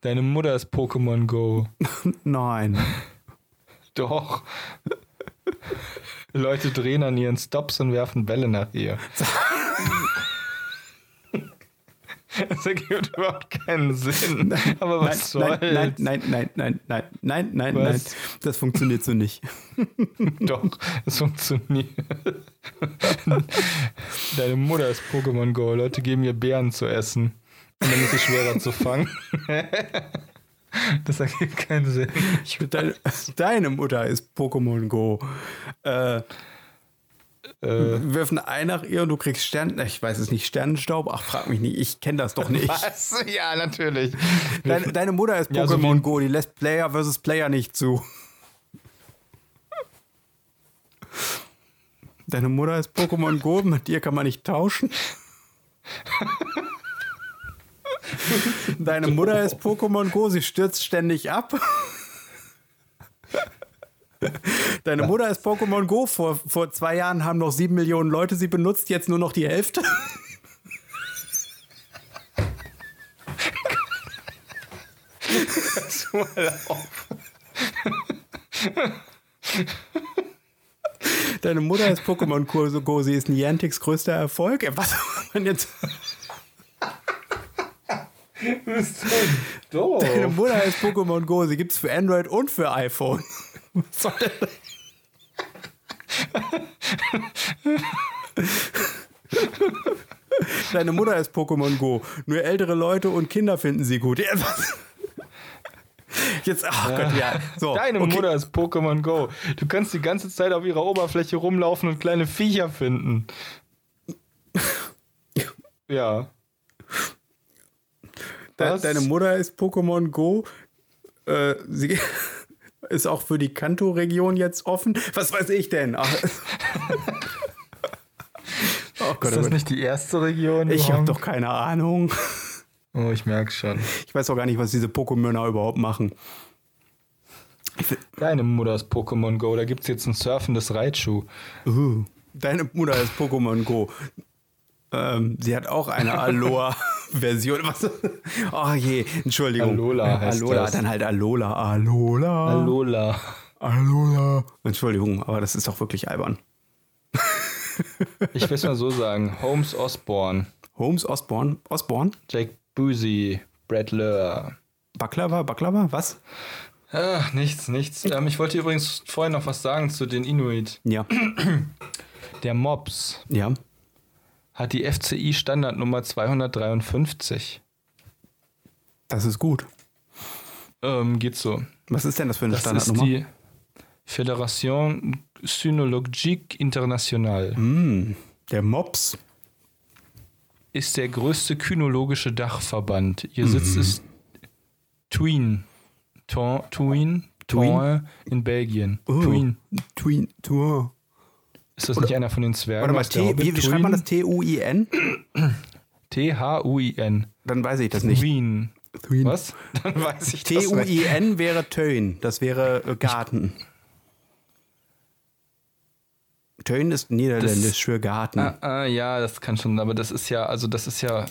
Deine Mutter ist Pokémon Go. Nein. Doch. Leute drehen an ihren Stops und werfen Bälle nach ihr. Das ergibt überhaupt keinen Sinn. Aber was nein, soll's? Nein, nein, nein, nein, nein, nein, nein, was? nein. Das funktioniert so nicht. Doch, es funktioniert. Deine Mutter ist Pokémon Go. Leute geben ihr Bären zu essen. Und dann ist es schwerer zu fangen. Das ergibt keinen Sinn. Deine, deine, Mutter ist Pokémon Go. Äh, äh, wirf ein Ei nach ihr und du kriegst Stern. Ich weiß es nicht, Sternenstaub? Ach, frag mich nicht. Ich kenne das doch nicht. was? Ja, natürlich. Deine, deine Mutter ist Pokémon Ja, so wie- Go, die lässt Player versus Player nicht zu. Deine Mutter ist Pokémon Go, mit dir kann man nicht tauschen. Deine Mutter ist Pokémon Go, sie stürzt ständig ab. Deine Mutter ist Pokémon Go. Vor, vor zwei Jahren haben noch sieben Millionen Leute sie benutzt, jetzt nur noch die Hälfte. Deine Mutter ist Pokémon Go, sie ist Niantics größter Erfolg. Was soll man jetzt? bist du doof. Deine Mutter ist Pokémon Go, sie gibt's für Android und für iPhone. Was soll das? Deine Mutter ist Pokémon Go. Nur ältere Leute und Kinder finden sie gut. Ja? Jetzt, ach Gott, ja. So, Deine okay. Mutter ist Pokémon Go. Du kannst die ganze Zeit auf ihrer Oberfläche rumlaufen und kleine Viecher finden. Ja. De Was? deine Mutter ist Pokémon Go. Äh, sie ist auch für die Kanto-Region jetzt offen. Was weiß ich denn? Ach. Oh Gott, Ist oh das nicht die erste Region? Ich habe doch keine Ahnung. Oh, ich merke schon. Ich weiß auch gar nicht, was diese Pokémöner überhaupt machen. Deine Mutter ist Pokémon Go. Da gibt es jetzt ein surfendes Raichu. Uh, deine Mutter ist Pokémon Go. Ähm, sie hat auch eine Alola-Version. Was? Oh je, Entschuldigung. Alola heißt Alola, das. dann halt Alola. Alola. Alola. Alola. Entschuldigung, aber das ist doch wirklich albern. Ich will es mal so sagen. Holmes Osborne, Holmes Osborne. Osborne? Jake Boozy, Brad Lur. Baklava? Baklava? Was? Ah, nichts, nichts. Ähm, ich wollte übrigens vorhin noch was sagen zu den Inuit. Ja. Der Mops Ja. Hat die FCI Standardnummer 253. Das ist gut. Ähm, geht so. Was ist denn das für eine Das ist Standardnummer? die Fédération Cynologique Internationale. Hm, der Mops. Ist der größte kynologische Dachverband. Ihr Mhm. Sitz ist Tween. Tween? Ton in Belgien. Oh. Tween. Tween. Tween. Ist das nicht einer von den Zwergen? Warte mal, T, wie, wie schreibt man das? T-U-I-N? T-H-U-I-N. Dann weiß ich das nicht. Tween. Tween. Was? Dann weiß ich das nicht. T-U-I-N wäre Töin. Das wäre äh, Garten. Töin ist niederländisch für Garten. Ah, ah, ja, das kann schon, aber das ist ja, also das ist ja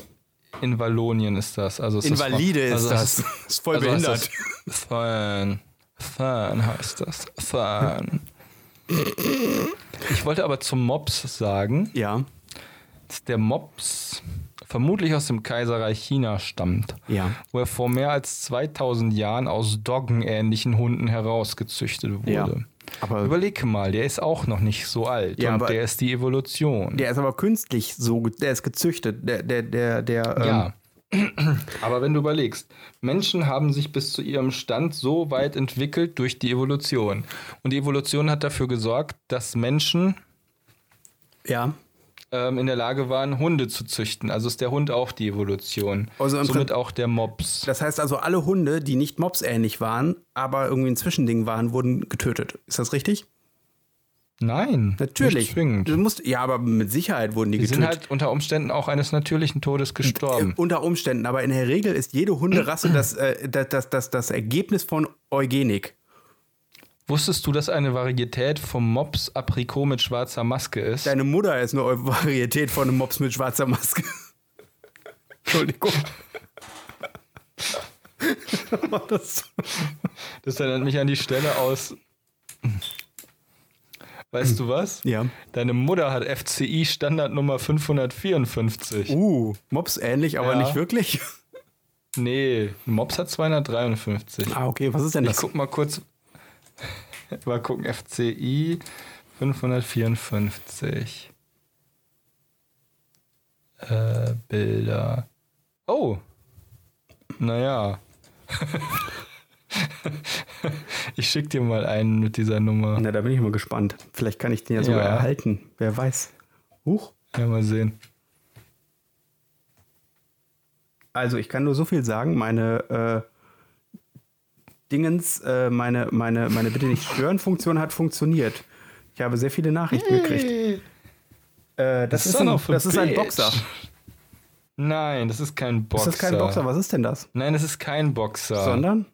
in Wallonien ist das. Also es Invalide ist also das. es- ist voll also behindert. das Fun. Fun heißt das. Fun. Ich wollte aber zum Mops sagen, Ja, dass der Mops vermutlich aus dem Kaiserreich China stammt, ja. wo er vor mehr als 2000 Jahren aus doggenähnlichen Hunden herausgezüchtet wurde. Ja. Aber Überleg mal, der ist auch noch nicht so alt Ja, und aber- der ist die Evolution. der ist aber künstlich so, ge- der ist gezüchtet. Der, der, der, der, ähm, Ja. Aber wenn du überlegst, Menschen haben sich bis zu ihrem Stand so weit entwickelt durch die Evolution. Und die Evolution hat dafür gesorgt, dass Menschen ja. ähm, in der Lage waren, Hunde zu züchten. Also ist der Hund auch die Evolution. Also Somit auch der Mops. Das heißt also, alle Hunde, die nicht Mops-ähnlich waren, aber irgendwie ein Zwischending waren, wurden getötet. Ist das richtig? Nein, Natürlich. Du musst, ja, aber mit Sicherheit wurden die, Die sind getötet. halt unter Umständen auch eines natürlichen Todes gestorben. Äh, unter Umständen, aber in der Regel ist jede Hunderasse das, äh, das, das, das, das Ergebnis von Eugenik. Wusstest du, dass eine Varietät vom Mops Aprikot mit schwarzer Maske ist? Deine Mutter ist eine Varietät von einem Mops mit schwarzer Maske. Entschuldigung. Das erinnert mich an die Stelle aus. Weißt du was? ja. Deine Mutter hat FCI Standardnummer 554. Uh, Mops ähnlich, aber Ja. nicht wirklich. Nee, Mops hat 253. Ah, okay, was ist denn Ich das? guck mal kurz. Mal gucken, FCI 554. Äh, Bilder. Oh. Naja. ich schick dir mal einen mit dieser Nummer. Na, da bin ich mal gespannt. Vielleicht kann ich den ja sogar Ja. erhalten. Wer weiß. Huch. Ja, mal sehen. Also ich kann nur so viel sagen, meine äh, Dingens, äh, meine, meine, meine Bitte nicht stören Funktion hat funktioniert. Ich habe sehr viele Nachrichten gekriegt. Äh, das, ist ein, das ist ein. Boxer. Nein, das ist kein Boxer. Ist das kein Boxer? Was ist denn das? Nein, das ist kein Boxer. Sondern?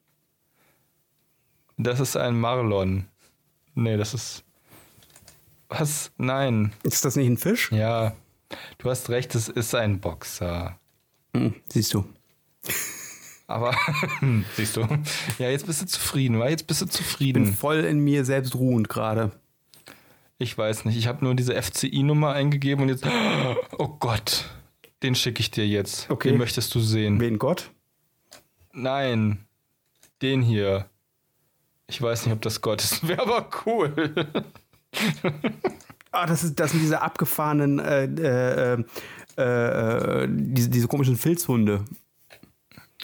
Das ist ein Marlon. Nee, das ist. Was? Nein. Ist das nicht ein Fisch? Ja. Du hast recht, es ist ein Boxer. Hm, siehst du. Aber, siehst du. Ja, jetzt bist du zufrieden, wa? Jetzt bist du Ich bin zufrieden. voll in mir selbst ruhend gerade. Ich weiß nicht, ich habe nur diese FCI-Nummer eingegeben und jetzt. Oh Gott. Den schicke ich dir jetzt. Okay. Den möchtest du sehen. Wen Gott? Nein. Den hier. Ich weiß nicht, ob das Gott ist. Wäre aber cool. Ah, das, ist, das sind diese abgefahrenen, äh, äh, äh, äh, diese, diese komischen Filzhunde.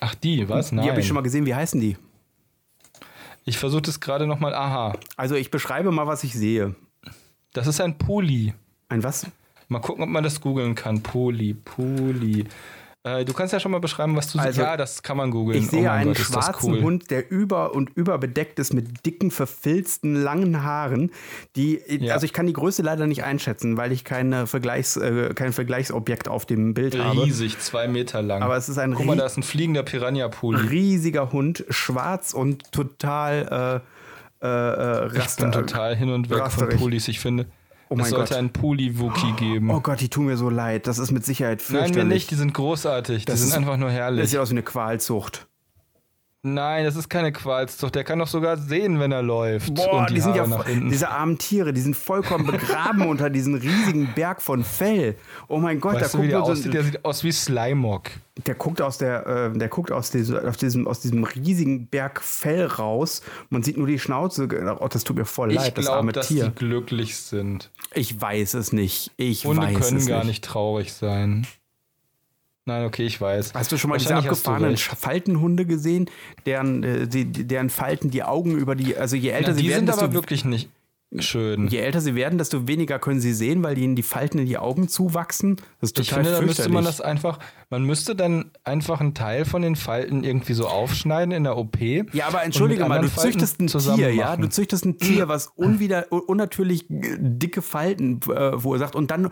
Ach, die, was? Nein. Die habe ich schon mal gesehen. Wie heißen die? Ich versuche das gerade nochmal. Aha. Also ich beschreibe mal, was ich sehe. Das ist ein Puli. Ein was? Mal gucken, ob man das googeln kann. Poli, Poli. Äh, du kannst ja schon mal beschreiben, was du Also, siehst. Ja, das kann man googeln. Ich sehe oh einen Gott, schwarzen cool. Hund, der über und über bedeckt ist mit dicken, verfilzten, langen Haaren. Die, Ja. Also ich kann die Größe leider nicht einschätzen, weil ich keine Vergleichs, äh, kein Vergleichsobjekt auf dem Bild habe. Riesig, zwei Meter lang. Aber es ist ein Guck mal, da ist ein fliegender Piranha-Puli. Riesiger Hund, schwarz und total äh, äh, äh, Ich raster. bin total hin und weg von rasterig. Pulis. Ich finde, Oh es mein sollte Gott. einen Puli-Wookie geben. Oh Gott, die tun mir so leid. Das ist mit Sicherheit Nein, fürchterlich. mir nicht. Die sind großartig. Die Das sind ist- einfach nur Das herrlich. sieht aus wie eine Qualzucht. Nein, das ist keine Qualzucht. Der kann doch sogar sehen, wenn er läuft. Boah, und die, die, sind ja, Haare hinten. diese armen Tiere, die sind vollkommen begraben unter diesem riesigen Berg von Fell. Oh mein Gott, Weißt da du, guckt der so, aussieht? Der sieht aus wie Slimog. der guckt aus der, äh, der guckt aus diesem, aus diesem, aus diesem riesigen Berg Fell raus. Man sieht nur die Schnauze. Oh, das tut mir voll Ich leid, das glaube, arme dass Tier. die glücklich sind. Ich weiß es nicht. Ich Hunde weiß können es gar nicht. nicht traurig sein. Nein, okay, ich weiß. Hast du schon mal diese abgefahrenen. Faltenhunde gesehen, deren, äh, die, deren Falten die Augen über die, also je älter Na, sie die werden, sind aber wirklich nicht schön. je älter sie werden, desto weniger können sie sehen, weil ihnen die Falten in die Augen zuwachsen. Das ist Ich total finde, da müsste man das einfach, man müsste dann einfach einen Teil von den Falten irgendwie so aufschneiden in der OP. Ja, aber entschuldige mal, du Falten züchtest ein Tier, ja? Du züchtest ein Tier, was unwider, unnatürlich dicke Falten äh, verursacht und dann, äh,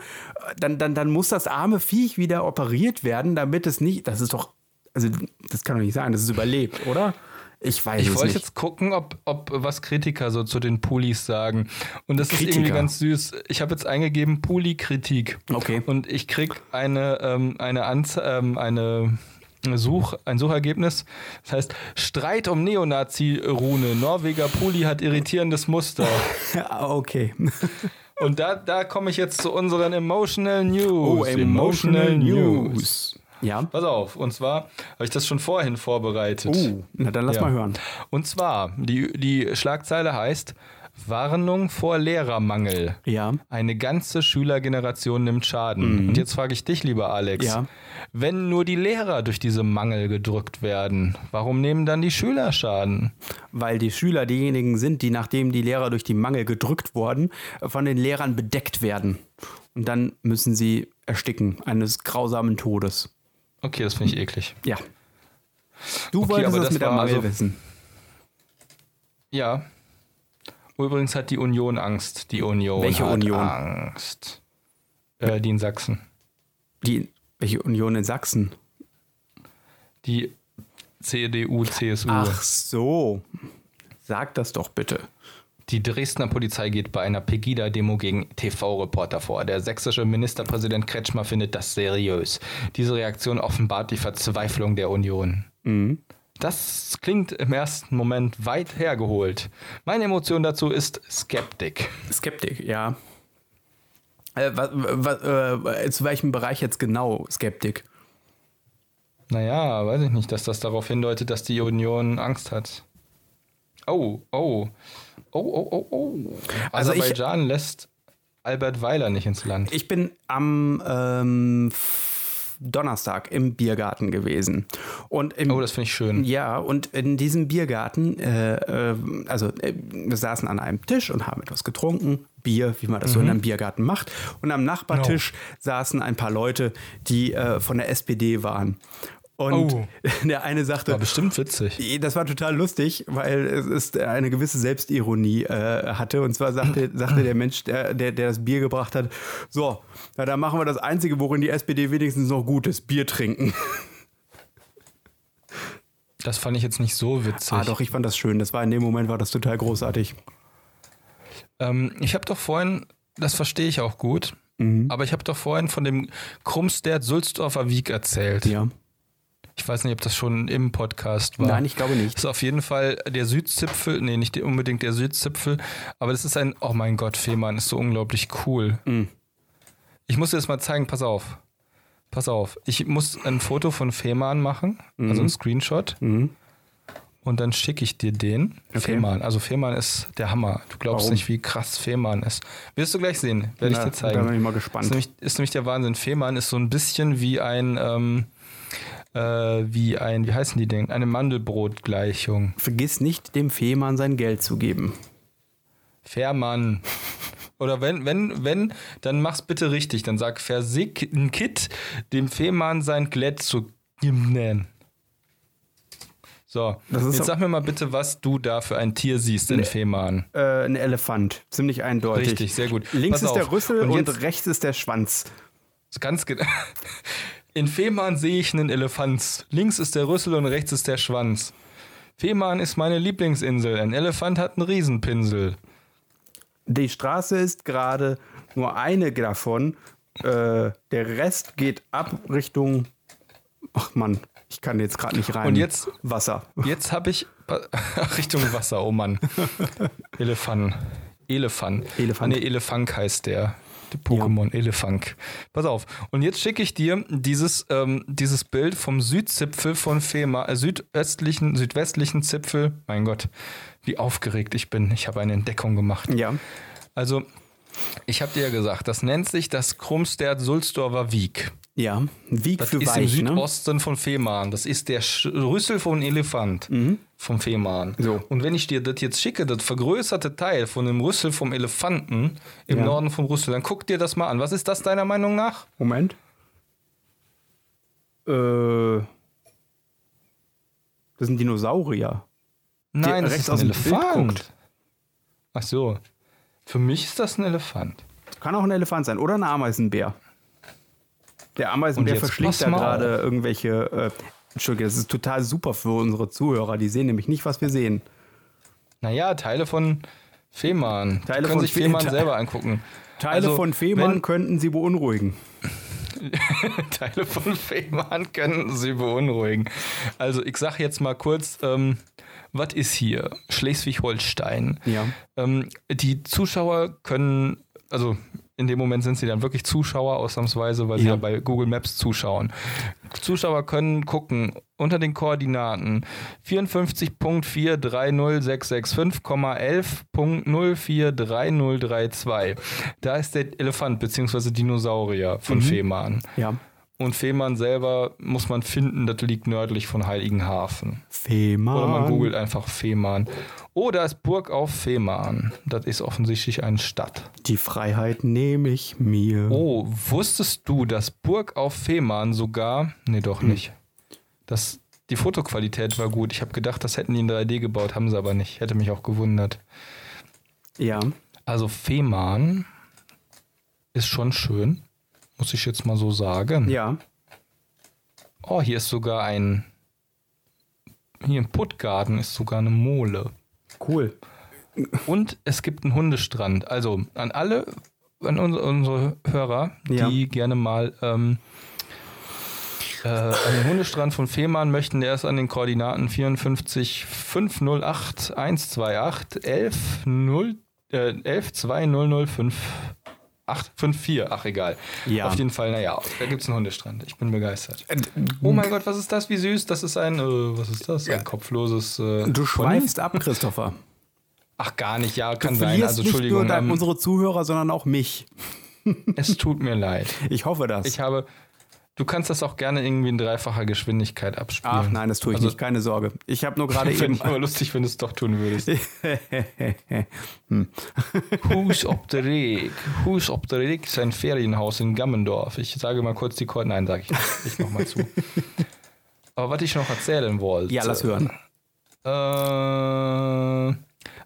dann, dann, dann muss das arme Viech wieder operiert werden, damit es nicht, das ist doch, also das kann doch nicht sein, dass es überlebt, oder? Ich weiß Ich es wollte nicht. jetzt gucken, ob, ob was Kritiker so zu den Pulis sagen. Und das ist Kritiker. irgendwie ganz süß. Ich habe jetzt eingegeben Puli-Kritik. Okay. Und ich krieg eine, ähm, eine, Anze ähm, eine Such, ein Suchergebnis. Das heißt, Streit um Neonazi-Rune. Norweger Puli hat irritierendes Muster. Okay. Und da, da komme ich jetzt zu unseren Emotional News. Oh, emotional News. Ja. Pass auf, und zwar habe ich das schon vorhin vorbereitet. Oh, na dann lass Ja. mal hören. Und zwar, die, die Schlagzeile heißt Warnung vor Lehrermangel. Ja. Eine ganze Schülergeneration nimmt Schaden. Und jetzt frage ich dich, lieber Alex, Mhm. Ja. wenn nur die Lehrer durch diese Mangel gedrückt werden, warum nehmen dann die Schüler Schaden? Weil die Schüler diejenigen sind, die nachdem die Lehrer durch die Mangel gedrückt wurden, von den Lehrern bedeckt werden. Und dann müssen sie ersticken, eines grausamen Todes. Okay, das finde ich eklig. Ja. Du Okay, wolltest es das mit der Mangel also- wissen. Ja. Übrigens hat die Union Angst. Die Union Welche hat Union? Angst. Äh, die in Sachsen. Die, welche Union in Sachsen? Die CDU, CSU. Ach so. Sag das doch bitte. Die Dresdner Polizei geht bei einer Pegida-Demo gegen TV-Reporter vor. Der sächsische Ministerpräsident Kretschmer findet das seriös. Diese Reaktion offenbart die Verzweiflung der Union. Das klingt im ersten Moment weit hergeholt. Meine Emotion dazu ist Skeptik. Skeptik, ja. Äh, wa, wa, äh, zu welchem Bereich jetzt genau Skeptik? Naja, weiß ich nicht, dass das darauf hindeutet, dass die Union Angst hat. Oh, oh. Oh, oh, oh, oh. Also ich- Aserbaidschan lässt Albert Weiler nicht ins Land. Ich bin am ähm, Donnerstag im Biergarten gewesen. Und im, Oh, das finde ich schön. Ja, und in diesem Biergarten, äh, äh, also äh, wir saßen an einem Tisch und haben etwas getrunken, Bier, wie man das so Mhm. in einem Biergarten macht. Und am Nachbartisch saßen ein paar Leute, die äh, von der SPD waren. Und Oh. der eine sagte, War bestimmt witzig. das war total lustig, weil es ist eine gewisse Selbstironie äh, hatte. Und zwar sagte, sagte der Mensch, der, der, der das Bier gebracht hat, so, na, dann machen wir das Einzige, worin die SPD wenigstens noch gut ist, Bier trinken. Das fand ich jetzt nicht so witzig. Ah, doch, ich fand das schön. Das war in dem Moment war das total großartig. Ähm, ich habe doch vorhin, das verstehe ich auch gut, Mhm. aber ich habe doch vorhin von dem Krumstert-Sulzdorfer Wieg erzählt. Ja. Ich weiß nicht, ob das schon im Podcast war. Nein, ich glaube nicht. Das ist auf jeden Fall der Südzipfel, nee, nicht unbedingt der Südzipfel, aber das ist ein, oh mein Gott, Fehmarn ist so unglaublich cool. Mhm. Ich muss dir das mal zeigen, pass auf. Pass auf, ich muss ein Foto von Fehmarn machen, Mhm. also ein Screenshot. und dann schicke ich dir den. Okay. Fehmarn. Also Fehmarn ist der Hammer. Du glaubst Warum? nicht, wie krass Fehmarn ist. Wirst du gleich sehen, werde ich dir zeigen. Da bin ich mal gespannt. Ist nämlich, ist nämlich der Wahnsinn. Fehmarn ist so ein bisschen wie ein, ähm, äh, wie ein, wie heißen die denn? Eine Mandelbrotgleichung. Vergiss nicht, dem Fehmarn sein Geld zu geben. Fährmann. Oder wenn, wenn, wenn, dann mach's bitte richtig. Dann sag Versick ein Kit, dem Fehmarn sein Glätt zu geben. So, jetzt sag mir mal bitte, was du da für ein Tier siehst in Fehmarn. Äh, ein Elefant. Ziemlich eindeutig. Richtig, sehr gut. Links Pass ist auf. der Rüssel Und und, rechts ist der Schwanz. Ganz genau. In Fehmarn sehe ich einen Elefant. Links ist der Rüssel und rechts ist der Schwanz. Fehmarn ist meine Lieblingsinsel. Ein Elefant hat einen Riesenpinsel. Die Straße ist gerade nur eine davon. Äh, der Rest geht ab Richtung. Ach Mann, ich kann jetzt gerade nicht rein. Und jetzt- Wasser. Jetzt habe ich Richtung Wasser, oh Mann. Elefant. Elefant. Elefant. Nee, Elefant heißt der. Pokémon Elefant. Pass auf. Und jetzt schicke ich dir dieses, ähm, dieses Bild vom Südzipfel von Fehmarn, äh, südöstlichen, südwestlichen Zipfel. Mein Gott, wie aufgeregt ich bin. Ich habe eine Entdeckung gemacht. Ja. Also, ich habe dir ja gesagt, das nennt sich das Krummstert-Sulzdorfer Wieg. Ja. Wieg Das für ist weich, im ne? Südosten von Fehmarn. Das ist der Rüssel von Elefant vom Fehmarn. So. Und wenn ich dir das jetzt schicke, das vergrößerte Teil von dem Rüssel vom Elefanten im Ja. Norden vom Rüssel, dann guck dir das mal an. Was ist das deiner Meinung nach? Moment. Äh. Das sind Dinosaurier. Nein, das ist ein Elefant. Ach so. Für mich ist das ein Elefant. Kann auch ein Elefant sein oder ein Ameisenbär. Der Ameisenbär verschlingt da gerade irgendwelche. Äh, Entschuldige, das ist total super für unsere Zuhörer. Die sehen nämlich nicht, was wir sehen. Naja, Teile von Fehmarn. Die Teile können von sich Fe- Fehmarn Te- selber angucken. Teile Also, von Fehmarn könnten sie beunruhigen. Teile von Fehmarn können sie beunruhigen. Also ich sage jetzt mal kurz, ähm, was ist hier? Schleswig-Holstein. Ja. Ähm, die Zuschauer können, also in dem Moment sind sie dann wirklich Zuschauer ausnahmsweise, weil sie Ja. ja bei Google Maps zuschauen. Zuschauer können gucken unter den Koordinaten 54.43066.11.043032. Da ist der Elefant bzw. Dinosaurier von Fehmarn. Ja. Und Fehmarn selber muss man finden, das liegt nördlich von Heiligenhafen. Fehmarn. Oder man googelt einfach Fehmarn. Oh, da ist Burg auf Fehmarn. Das ist offensichtlich eine Stadt. Die Freiheit nehme ich mir. Oh, wusstest du, dass Burg auf Fehmarn sogar. Nee, doch nicht. Das, die Fotoqualität war gut. Ich habe gedacht, das hätten die in 3D gebaut, haben sie aber nicht. Hätte mich auch gewundert. Ja. Also Fehmarn ist schon schön. Muss ich jetzt mal so sagen. Ja. Oh, hier ist sogar ein. Hier im Puttgarten ist sogar eine Mole. Cool. Und es gibt einen Hundestrand. Also an alle, an unsere, Hörer, Ja. die gerne mal ähm, äh, an den Hundestrand von Fehmarn möchten, der ist an den Koordinaten 54 508 128 11 0 äh, 11 2005 854. Ach, egal. Ja. Auf jeden Fall, naja, da gibt es einen Hundestrand. Ich bin begeistert. Oh mein Gott, was ist das? Wie süß. Das ist ein, äh, was ist das? Ein kopfloses. Äh, Du schweifst ab, Christopher. Ach, gar nicht, ja, Du kann sein. verlierst Also, nicht Entschuldigung. nur dein, ähm, unsere Zuhörer, sondern auch mich. es tut mir leid. Ich hoffe das. Ich habe. Du kannst das auch gerne irgendwie in dreifacher Geschwindigkeit abspielen. Ach nein, das tue ich Also- nicht. Keine Sorge. Ich habe nur gerade Fände eben. ich aber lustig, wenn du es doch tun würdest. Hus op der Reg. Hus op der Reg ist ein Ferienhaus in Gammendorf. Ich sage mal kurz die Koordinaten. Nein, sage ich nicht. Ich mach mal zu. Aber was ich noch erzählen wollte. ja, lass hören. Äh, ah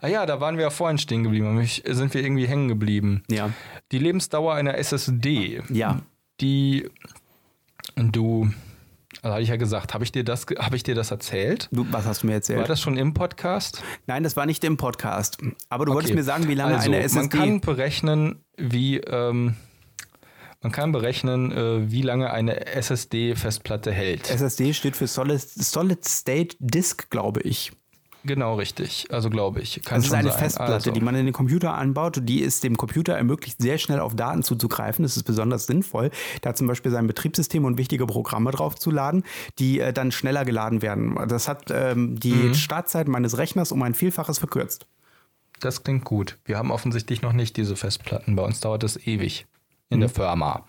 ja, da waren wir ja vorhin stehen geblieben. Sind wir irgendwie hängen geblieben. Ja. Die Lebensdauer einer SSD. Ja. die du, also hatte ich ja gesagt, habe ich dir das, habe ich dir das erzählt? Du, was hast du mir erzählt? War das schon im Podcast? Nein, das war nicht im Podcast. Aber du wolltest Okay. mir sagen, wie lange also, eine SSD. Man kann berechnen, wie ähm, man kann berechnen, äh, wie lange eine SSD-Festplatte hält. SSD steht für Solid, Solid State Disk, glaube ich. Genau richtig. Also glaube ich. Kann Das ist schon eine sein. Festplatte, also. die man in den Computer anbaut. Die es dem Computer ermöglicht, sehr schnell auf Daten zuzugreifen. Das ist besonders sinnvoll, da zum Beispiel sein Betriebssystem und wichtige Programme draufzuladen, die äh, dann schneller geladen werden. Das hat ähm, die Mhm. Startzeit meines Rechners um ein Vielfaches verkürzt. Das klingt gut. Wir haben offensichtlich noch nicht diese Festplatten. Bei uns dauert das ewig in Mhm. der Firma.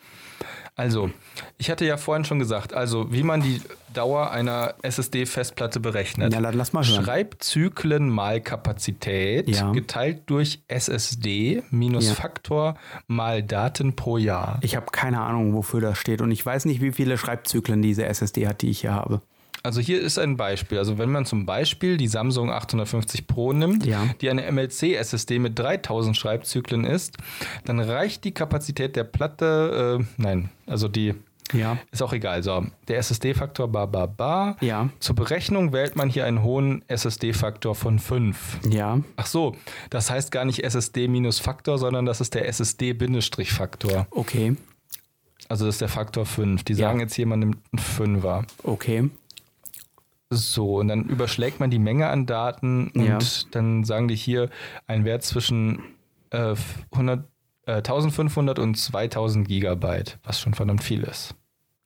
Also, ich hatte ja vorhin schon gesagt, also wie man die Dauer einer SSD-Festplatte berechnet. Ja, lass mal hören. Schreibzyklen mal Kapazität Ja. geteilt durch SSD minus Ja. Faktor mal Daten pro Jahr. Ich habe keine Ahnung, wofür das steht. Und ich weiß nicht, wie viele Schreibzyklen diese SSD hat, die ich hier habe. Also hier ist ein Beispiel. Also wenn man zum Beispiel die Samsung 850 Pro nimmt, Ja. die eine MLC-SSD mit 3000 Schreibzyklen ist, dann reicht die Kapazität der Platte, äh, nein, also die Ja. ist auch egal. So, der SSD-Faktor ba ba ba. Ja. Zur Berechnung wählt man hier einen hohen SSD-Faktor von 5. Ja. Ach so, das heißt gar nicht SSD minus Faktor, sondern das ist der SSD-Faktor. Okay. Also das ist der Faktor 5. Die Ja. sagen jetzt, jemand nimmt einen 5er. Okay. So, und dann überschlägt man die Menge an Daten und Ja. dann sagen die hier ein Wert zwischen äh, 100, äh, 1500 und 2000 Gigabyte, was schon verdammt viel ist.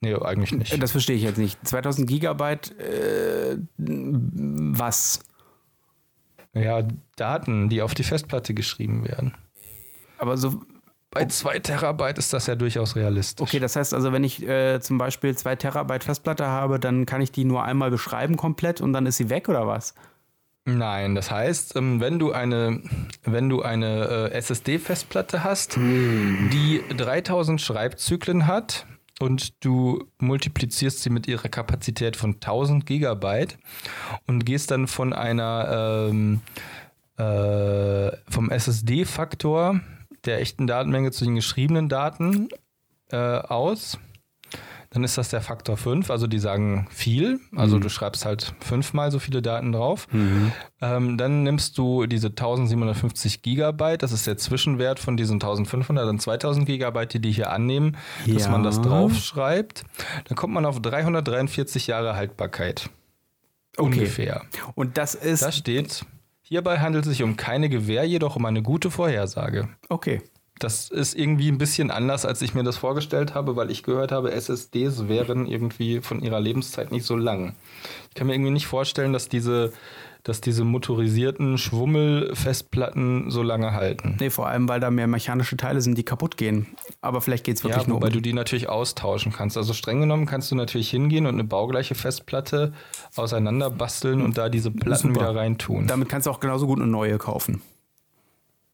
Nee, eigentlich nicht. Das verstehe ich jetzt nicht. 2000 Gigabyte, äh, was? Ja, Daten, die auf die Festplatte geschrieben werden. Aber so, Bei 2 Terabyte ist das ja durchaus realistisch. okay, das heißt also, wenn ich äh, zum Beispiel 2 Terabyte Festplatte habe, dann kann ich die nur einmal beschreiben komplett und dann ist sie weg oder was? Nein, das heißt, ähm, wenn du eine, wenn du eine äh, SSD-Festplatte hast, Hm. die 3000 Schreibzyklen hat und du multiplizierst sie mit ihrer Kapazität von 1000 Gigabyte und gehst dann von einer ähm, äh, vom SSD-Faktor der echten Datenmenge zu den geschriebenen Daten äh, aus, dann ist das der Faktor 5. Also die sagen viel. Also du schreibst halt fünfmal so viele Daten drauf. Ähm, dann nimmst du diese 1750 Gigabyte, das ist der Zwischenwert von diesen 1500 und 2000 Gigabyte, die die hier annehmen, dass Ja. man das draufschreibt. Dann kommt man auf 343 Jahre Haltbarkeit. Okay. Ungefähr. Und das ist. Da steht, hierbei handelt es sich um keine Gewähr, jedoch um eine gute Vorhersage. okay. Das ist irgendwie ein bisschen anders, als ich mir das vorgestellt habe, weil ich gehört habe, SSDs wären irgendwie von ihrer Lebenszeit nicht so lang. Ich kann mir irgendwie nicht vorstellen, dass diese, dass diese motorisierten Schwummelfestplatten so lange halten. Nee, vor allem, weil da mehr mechanische Teile sind, die kaputt gehen. Aber vielleicht geht es wirklich Ja, nur wobei um. du die natürlich austauschen kannst. Also streng genommen kannst du natürlich hingehen und eine baugleiche Festplatte auseinander basteln und da diese Platten Super. wieder reintun. Damit kannst du auch genauso gut eine neue kaufen.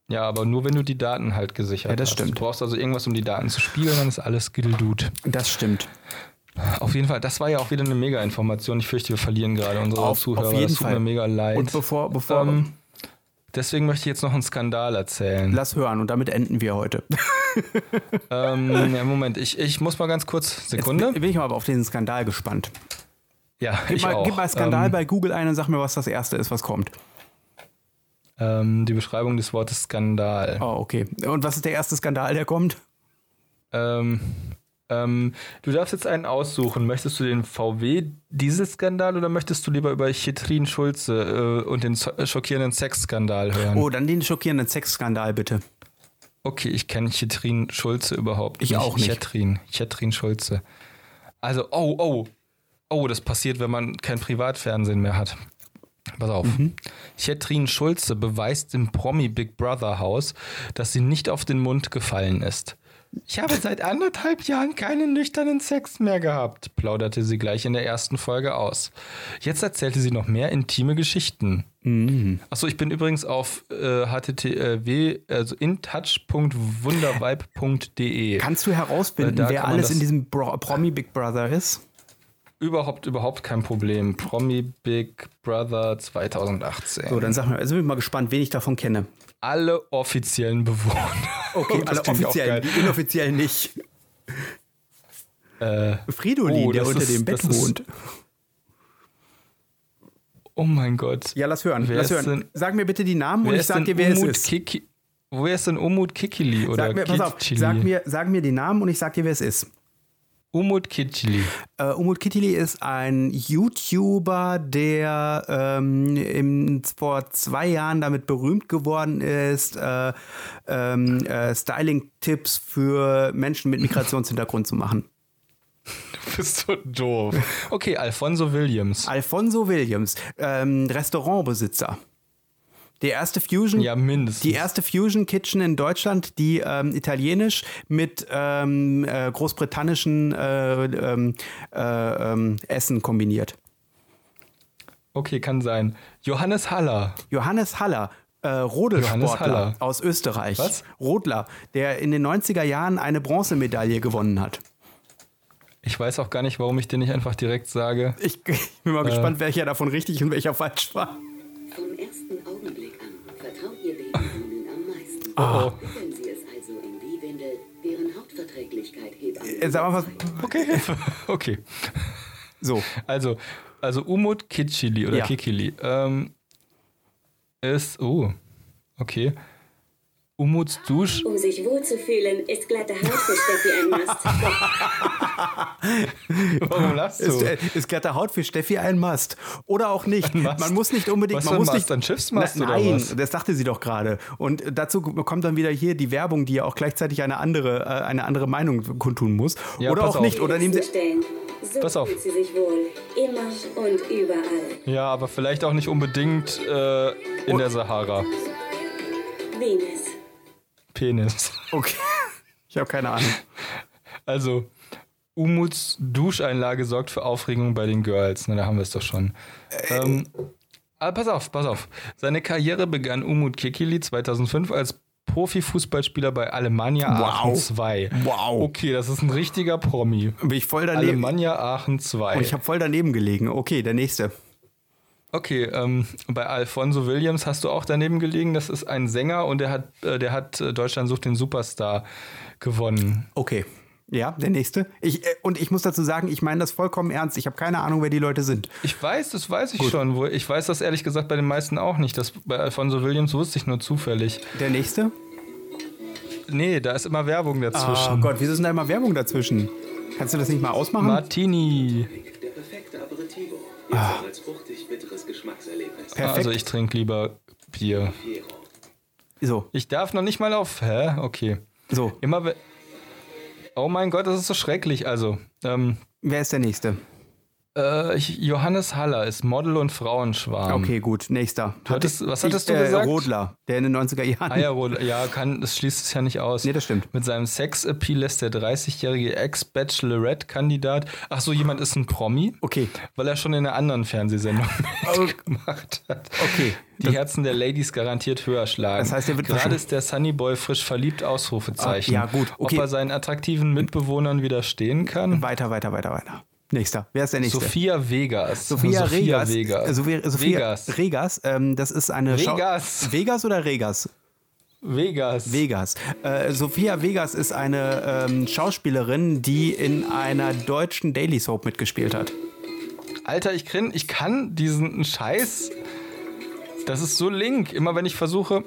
Ja, aber nur wenn du die Daten halt gesichert Ja, das hast. stimmt. Du brauchst also irgendwas, um die Daten zu spiegeln, dann ist alles Giddeldut. Das stimmt. Auf jeden Fall, das war ja auch wieder eine Mega-Information. Ich fürchte, wir verlieren gerade unsere Auf- Zuhörer. auf jeden das tut Fall. mir mega leid. Und bevor, bevor ähm, deswegen möchte ich jetzt noch einen Skandal erzählen. lass hören und damit enden wir heute. ähm, ja, Moment, ich, ich muss mal ganz kurz. Sekunde. Jetzt bin ich mal aber auf den Skandal gespannt. ja, Gib ich mal, auch. gib mal Skandal ähm, bei Google ein und sag mir, was das erste ist, was kommt. ähm, die Beschreibung des Wortes Skandal. Oh, okay. Und was ist der erste Skandal, der kommt? Ähm, ähm, du darfst jetzt einen aussuchen. Möchtest du den VW-Dieselskandal oder möchtest du lieber über Chetrin Schulze äh, und den so- schockierenden Sexskandal hören? Oh, dann den schockierenden Sexskandal, bitte. Okay, ich kenne Chetrin Schulze überhaupt Ich nicht. auch nicht. Chetrin, Chetrin Schulze. Also, oh, oh. Oh, das passiert, wenn man kein Privatfernsehen mehr hat. Pass auf. Mhm. Chetrin Schulze beweist im Promi Big Brother Haus, dass sie nicht auf den Mund gefallen ist. Ich habe seit anderthalb Jahren keinen nüchternen Sex mehr gehabt, plauderte sie gleich in der ersten Folge aus. Jetzt erzählte sie noch mehr intime Geschichten. Mhm. Achso, ich bin übrigens auf äh, http, also intouch.wundervibe.de. Kannst du herausfinden, wer alles in diesem Bro Promi Big Brother ist? Überhaupt, überhaupt kein Problem. Promi Big Brother 2018. So, dann sag mir, also bin ich mal gespannt, wen ich davon kenne. Alle offiziellen Bewohner. Okay, alle offiziellen, die inoffiziellen nicht. Äh, Fridolin, Oh, der unter ist- dem Bett ist- wohnt. oh mein Gott. Ja, lass hören, Wer lass hören. denn- Sag mir bitte die Namen und ich sag dir, wer es Umut ist. Kiki Wer ist denn Umut Kikili oder Sag mir, pass auf, Kikili? sag mir, sag mir die Namen und ich sag dir, wer es ist. Umut Kitschli. Äh, Umut Kitili ist ein YouTuber, der ähm, im, vor zwei Jahren damit berühmt geworden ist, äh, ähm, äh, Styling-Tipps für Menschen mit Migrationshintergrund zu machen. Du bist so doof. Okay, Alfonso Williams. Alfonso Williams, ähm, Restaurantbesitzer. Der erste Fusion, Ja, mindestens. die erste Fusion Kitchen in Deutschland, die ähm, italienisch mit ähm, äh, großbritannischen äh, ähm, äh, ähm, Essen kombiniert. Okay, kann sein. Johannes Haller. Johannes Haller, äh, Rodelsportler aus Österreich. Was? Rodler, der in den 90er Jahren eine Bronzemedaille gewonnen hat. Ich weiß auch gar nicht, warum ich dir nicht einfach direkt sage. Ich, ich bin mal gespannt, welcher davon richtig und welcher falsch war. Meisten. Oh, Wenn sie es also in die Windel, deren Hautverträglichkeit Hebammen Äh, Sag mal was. okay. okay. So, Also, also Umut Kitschili oder Ja. Kikili ähm, ist. Oh, okay. Umuts Dusch. Um sich wohlzufühlen, ist glatte Haut für Steffi ein Must. Warum lachst ist, du? äh, ist glatte Haut für Steffi ein Must. Oder auch nicht. Mast? Man muss nicht unbedingt. Was man muss Mast? nicht, Ein Schiffsmast Na, oder Nein, was? das dachte sie doch gerade. Und dazu kommt dann wieder hier die Werbung, die ja auch gleichzeitig eine andere, äh, eine andere Meinung kundtun muss. Ja, Oder pass auch auf. nicht. Oder nehmen sie. So Pass auf. fühlt sie sich wohl. Immer und überall. Ja, aber vielleicht auch nicht unbedingt äh, in der Sahara. Venus. Penis. Okay. Ich habe keine Ahnung. Also, Umuts Duscheinlage sorgt für Aufregung bei den Girls. Na, da haben wir es doch schon. Ähm, aber pass auf, pass auf. Seine Karriere begann Umut Kekili 2005 als Profifußballspieler bei Alemannia Wow. Aachen 2. Wow. Okay, das ist ein richtiger Promi. Bin ich voll daneben. Alemannia Aachen 2. Und ich habe voll daneben gelegen. Okay, der nächste. Okay, ähm, bei Alfonso Williams hast du auch daneben gelegen. Das ist ein Sänger und der hat, äh, der hat äh, Deutschland sucht den Superstar gewonnen. Okay. Ja, der nächste. Ich, äh, und ich muss dazu sagen, ich meine das vollkommen ernst. Ich habe keine Ahnung, wer die Leute sind. Ich weiß, das weiß ich schon. Wo- Ich weiß das ehrlich gesagt bei den meisten auch nicht. Das bei Alfonso Williams wusste ich nur zufällig. Der nächste? Nee, da ist immer Werbung Oh dazwischen. Gott, wieso ist denn da immer Werbung dazwischen? Kannst du das nicht mal ausmachen? Martini. Der perfekte Aperitivo. Jetzt als fruchtig-bitteres Geschmackserlebnis. Perfekt. Also ich trinke lieber Bier. So, Ich darf noch nicht mal auf. Hä? Okay. so. Immer. Oh mein Gott, das ist so schrecklich. Also, ähm, Wer ist der nächste? Äh, ich, Johannes Haller ist Model und Frauenschwarm. Okay, gut. Nächster. Hattest- was hattest du äh, gesagt? Rodler, der in den 90er Jahren. Eierrolle, ja, kann, das schließt es ja nicht aus. Nee, das stimmt. Mit seinem Sex-Appeal lässt der 30-jährige Ex-Bachelorette-Kandidat. Ach so, jemand ist ein Promi? Okay. Weil er schon in einer anderen Fernsehsendung mitgemacht hat. Okay. Die Herzen der Ladies garantiert höher schlagen. Das heißt, er wird Gerade ist der Sunnyboy frisch verliebt, Ausrufezeichen. Ah, ja, gut, okay. Ob er seinen attraktiven Mitbewohnern widerstehen kann? Weiter, weiter, weiter, weiter. Nächster. Wer ist der nächste? Sophia Vegas. Sophia, Regas. Vegas. Äh, Sophia, Sophia Vegas. Regas. Ähm, das ist eine Schau- Vegas. Vegas oder Regas? Vegas. Vegas. Äh, Sophia Vegas ist eine ähm, Schauspielerin, die in einer deutschen Daily Soap mitgespielt hat. Alter, ich, kann, ich kann diesen Scheiß. Das ist so link. Immer wenn ich versuche,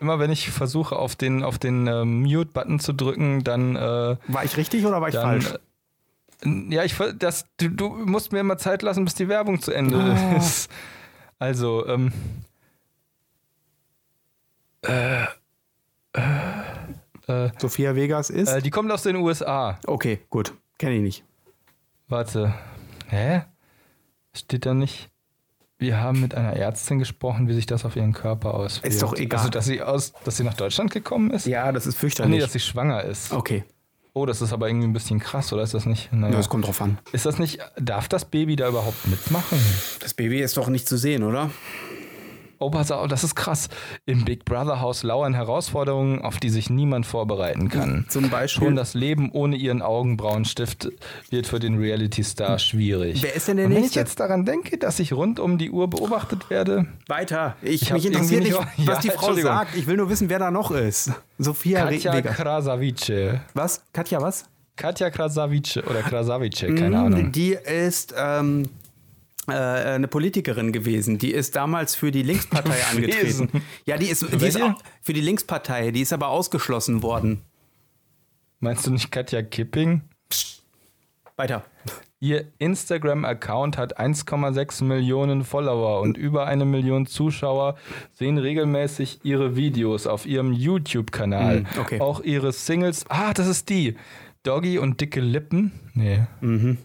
immer wenn ich versuche, auf den, auf den äh, Mute-Button zu drücken, dann. Äh, War ich richtig oder war ich dann falsch? Äh, ja, ich das, du, du musst mir immer Zeit lassen, bis die Werbung zu Ende Oh. ist. Also, ähm. Sophia Vegas ist. Äh, die kommt aus den USA. okay, gut. Kenne ich nicht. Warte. Hä? Steht da nicht? Wir haben mit einer Ärztin gesprochen, wie sich das auf ihren Körper auswirkt. Ist doch egal. Also, dass sie, aus, dass sie nach Deutschland gekommen ist? Ja, das ist Ach nee, fürchterlich. dass sie schwanger ist. okay, Oh, das ist aber irgendwie ein bisschen krass, oder ist das nicht? Naja. ja, das kommt drauf an. ist das nicht, darf das Baby da überhaupt mitmachen? Das Baby ist doch nicht zu sehen, oder? Oh, pass auf, das ist krass. Im Big Brother Haus lauern Herausforderungen, auf die sich niemand vorbereiten kann. Zum Beispiel. Schon das Leben ohne ihren Augenbrauenstift wird für den Reality-Star schwierig. Wer ist denn der Und wenn ich Nächste? jetzt daran denke, dass ich rund um die Uhr beobachtet werde, Weiter. Ich, Ich mich interessiert nicht, was Ja, die Frau sagt. Ich will nur wissen, wer da noch ist. Sophia Re- Katja Vegas. Krasavice. Was? Katja, was? Katja Krasavice oder Krasavice, keine Ahnung. Die ist ähm, äh, eine Politikerin gewesen. Die ist damals für die Linkspartei angetreten. Ja, die ist, die ist für die Linkspartei. Die ist aber ausgeschlossen worden. Meinst du nicht Katja Kipping? weiter. Ihr Instagram-Account hat 1,6 Millionen Follower und über eine Million Zuschauer sehen regelmäßig ihre Videos auf ihrem YouTube-Kanal. Mm, okay. Auch ihre Singles. Ah, das ist die. Doggy und dicke Lippen? Nee. Mhm.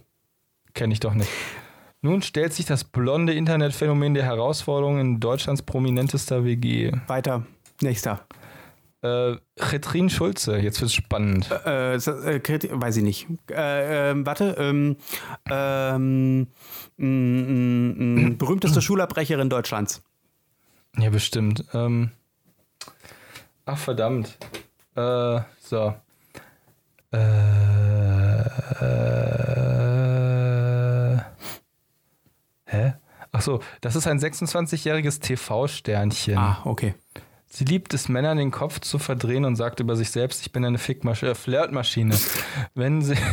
Kenne ich doch nicht. Nun stellt sich das blonde Internetphänomen der Herausforderung in Deutschlands prominentester WG. Weiter. Nächster. Äh, Retrin Schulze, jetzt wird's spannend. Äh, äh, Kriti- weiß ich nicht. Äh, ähm, warte. Ähm, ähm, mm, mm, mm, berühmteste Schulabbrecherin Deutschlands. Ja, bestimmt. Ähm, ach, verdammt. Äh, so. Äh, hä? Ach so, das ist ein 26-jähriges TV-Sternchen. Ah, okay. Sie liebt es, Männern den Kopf zu verdrehen und sagt über sich selbst, ich bin eine Fickmaschine, äh, Flirtmaschine. Wenn sie.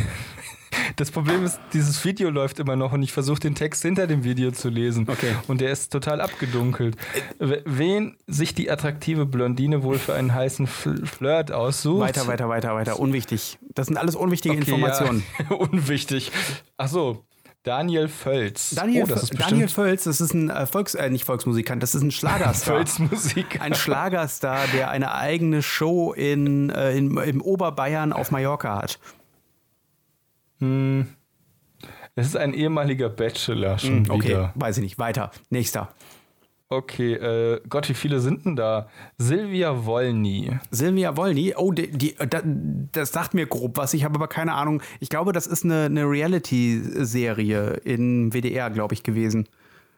Das Problem ist, dieses Video läuft immer noch und ich versuche den Text hinter dem Video zu lesen. Okay. Und der ist total abgedunkelt. Wen sich die attraktive Blondine wohl für einen heißen Fl Flirt aussucht. Weiter, weiter, weiter, weiter. Unwichtig. Das sind alles unwichtige Okay, Informationen. Ja. Unwichtig. Ach so, Daniel Völz. Daniel, oh, das Daniel Völz, das ist ein äh, Volks, äh, nicht Volksmusikant, das ist ein Schlagerstar. Völz-Musik. Ein Schlagerstar, der eine eigene Show in, äh, in, im Oberbayern auf Mallorca hat. Es ist ein ehemaliger Bachelor schon Hm, Okay, wieder. weiß ich nicht. Weiter. Nächster. Okay, äh, Gott, wie viele sind denn da? Silvia Wolny. Silvia Wolny, oh, die, die, da- das sagt mir grob was, ich habe aber keine Ahnung. Ich glaube, das ist eine, eine Reality-Serie in WDR, glaube ich, gewesen.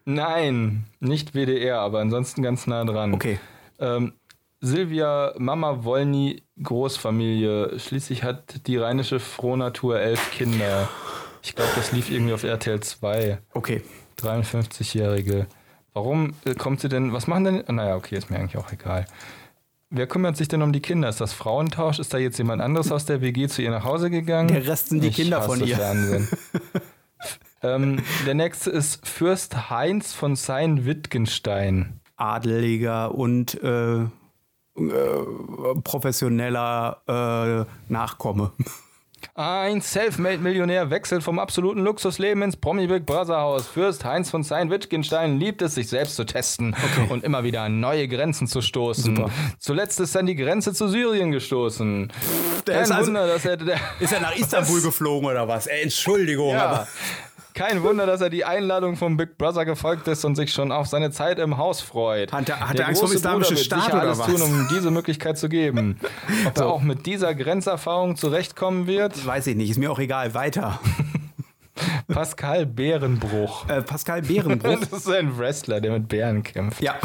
Nein, nicht WDR, aber ansonsten ganz nah dran. Okay. Ähm, Silvia, Mama Wolny, Großfamilie. Schließlich hat die rheinische Frohnatur elf Kinder. Ich glaube, das lief irgendwie auf RTL 2. Okay. 53-Jährige. Warum äh, kommt sie denn? Was machen denn? Naja, okay, ist mir eigentlich auch egal. Wer kümmert sich denn um die Kinder? Ist das Frauentausch? Ist da jetzt jemand anderes aus der WG zu ihr nach Hause gegangen? Der Rest sind die Ich Kinder von ihr. Fernsehen. ähm, der nächste ist Fürst Heinz von Sein-Wittgenstein. Adeliger und äh, äh, professioneller äh, Nachkomme. Ein Selfmade-Millionär wechselt vom absoluten Luxusleben ins Promi Big Brother. Fürst Heinz von Sein-Wittgenstein liebt es, sich selbst zu testen und immer wieder an neue Grenzen zu stoßen. Super. Zuletzt ist an die Grenze zu Syrien gestoßen. Der Kein ist also- Wunder, dass er der, Ist er nach Istanbul geflogen oder was? Ey, Entschuldigung, ja, aber. Kein Wunder, dass er die Einladung vom Big Brother gefolgt ist und sich schon auf seine Zeit im Haus freut. Hat er- hat Der er Angst vor Islamischen wird Staat oder alles was? tun, um diese Möglichkeit zu geben. Ob er auch mit dieser Grenzerfahrung zurechtkommen wird? Weiß ich nicht, ist mir auch egal. Weiter. Pascal Bärenbruch. Äh, Pascal Bärenbruch. Das ist ein Wrestler, der mit Bären kämpft. ja.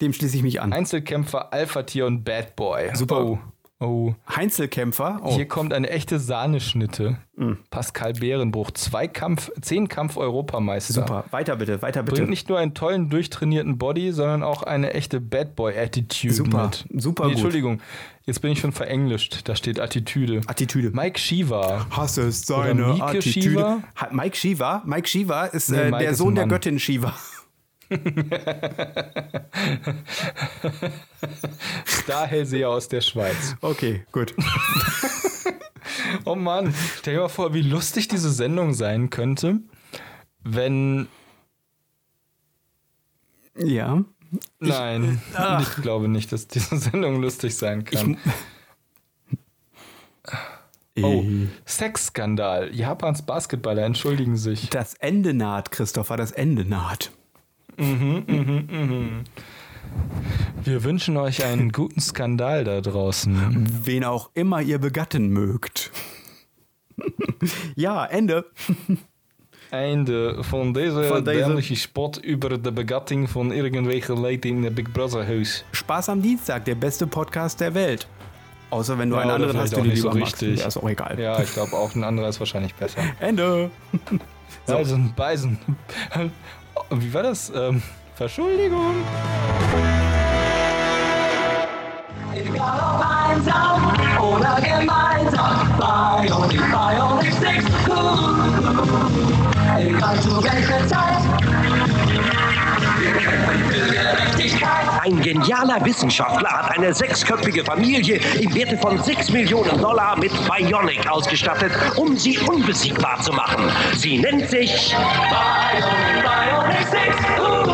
Dem schließe ich mich an. Einzelkämpfer, Alpha-Tier und Bad Boy. Super. Oh. Oh. Heinzelkämpfer. Oh. Hier kommt eine echte Sahneschnitte. Mm. Pascal Bärenbruch, zwei Kampf, zehn Kampf-Europameister. Super. Weiter bitte, weiter bitte. Bringt nicht nur einen tollen, durchtrainierten Body, sondern auch eine echte Bad Boy-Attitude Super, mit. super nee, gut. Entschuldigung, jetzt bin ich schon verenglischt. Da steht Attitüde. Attitüde. Mike Shiva. Hass es Oder seine Attitüde. Shiva? Mike Shiva. Mike Shiva ist Nee, äh, Mike der ist Sohn der. Göttin Shiva. Star-Hellseher aus der Schweiz. Okay, gut. Oh Mann, stell dir mal vor, wie lustig diese Sendung sein könnte, wenn. Ja. Nein, ich glaube nicht, dass diese Sendung lustig sein kann. oh, Äh, Sexskandal. Japans Basketballer entschuldigen sich. Das Ende naht, Christopher, das Ende naht. Wir wünschen euch einen guten Skandal da draußen. Wen auch immer ihr begatten mögt. ja, Ende. Einde van deze, Van deze- dämliche Spot über de Begatting von irgendwelchen Leuten in der Big Brother Haus. Spaß am Dienstag, der beste Podcast der Welt. Außer wenn du Ja, einen anderen hast, vielleicht den du lieber so magst. richtig. Ja, ist auch egal. Ja, ich glaube auch ein anderer ist wahrscheinlich besser. Ende. Beisen, Beisen. Wie war das? Ähm, Verschuldigung. Egal ob einsam oder gemeinsam, Bionic, Bionic 6, Egal zu welcher Zeit, wir kämpfen. Ein genialer Wissenschaftler hat eine sechsköpfige Familie im Werte von 6 Millionen Dollar mit Bionic ausgestattet, um sie unbesiegbar zu machen. Sie nennt sich Bionic 6, uh,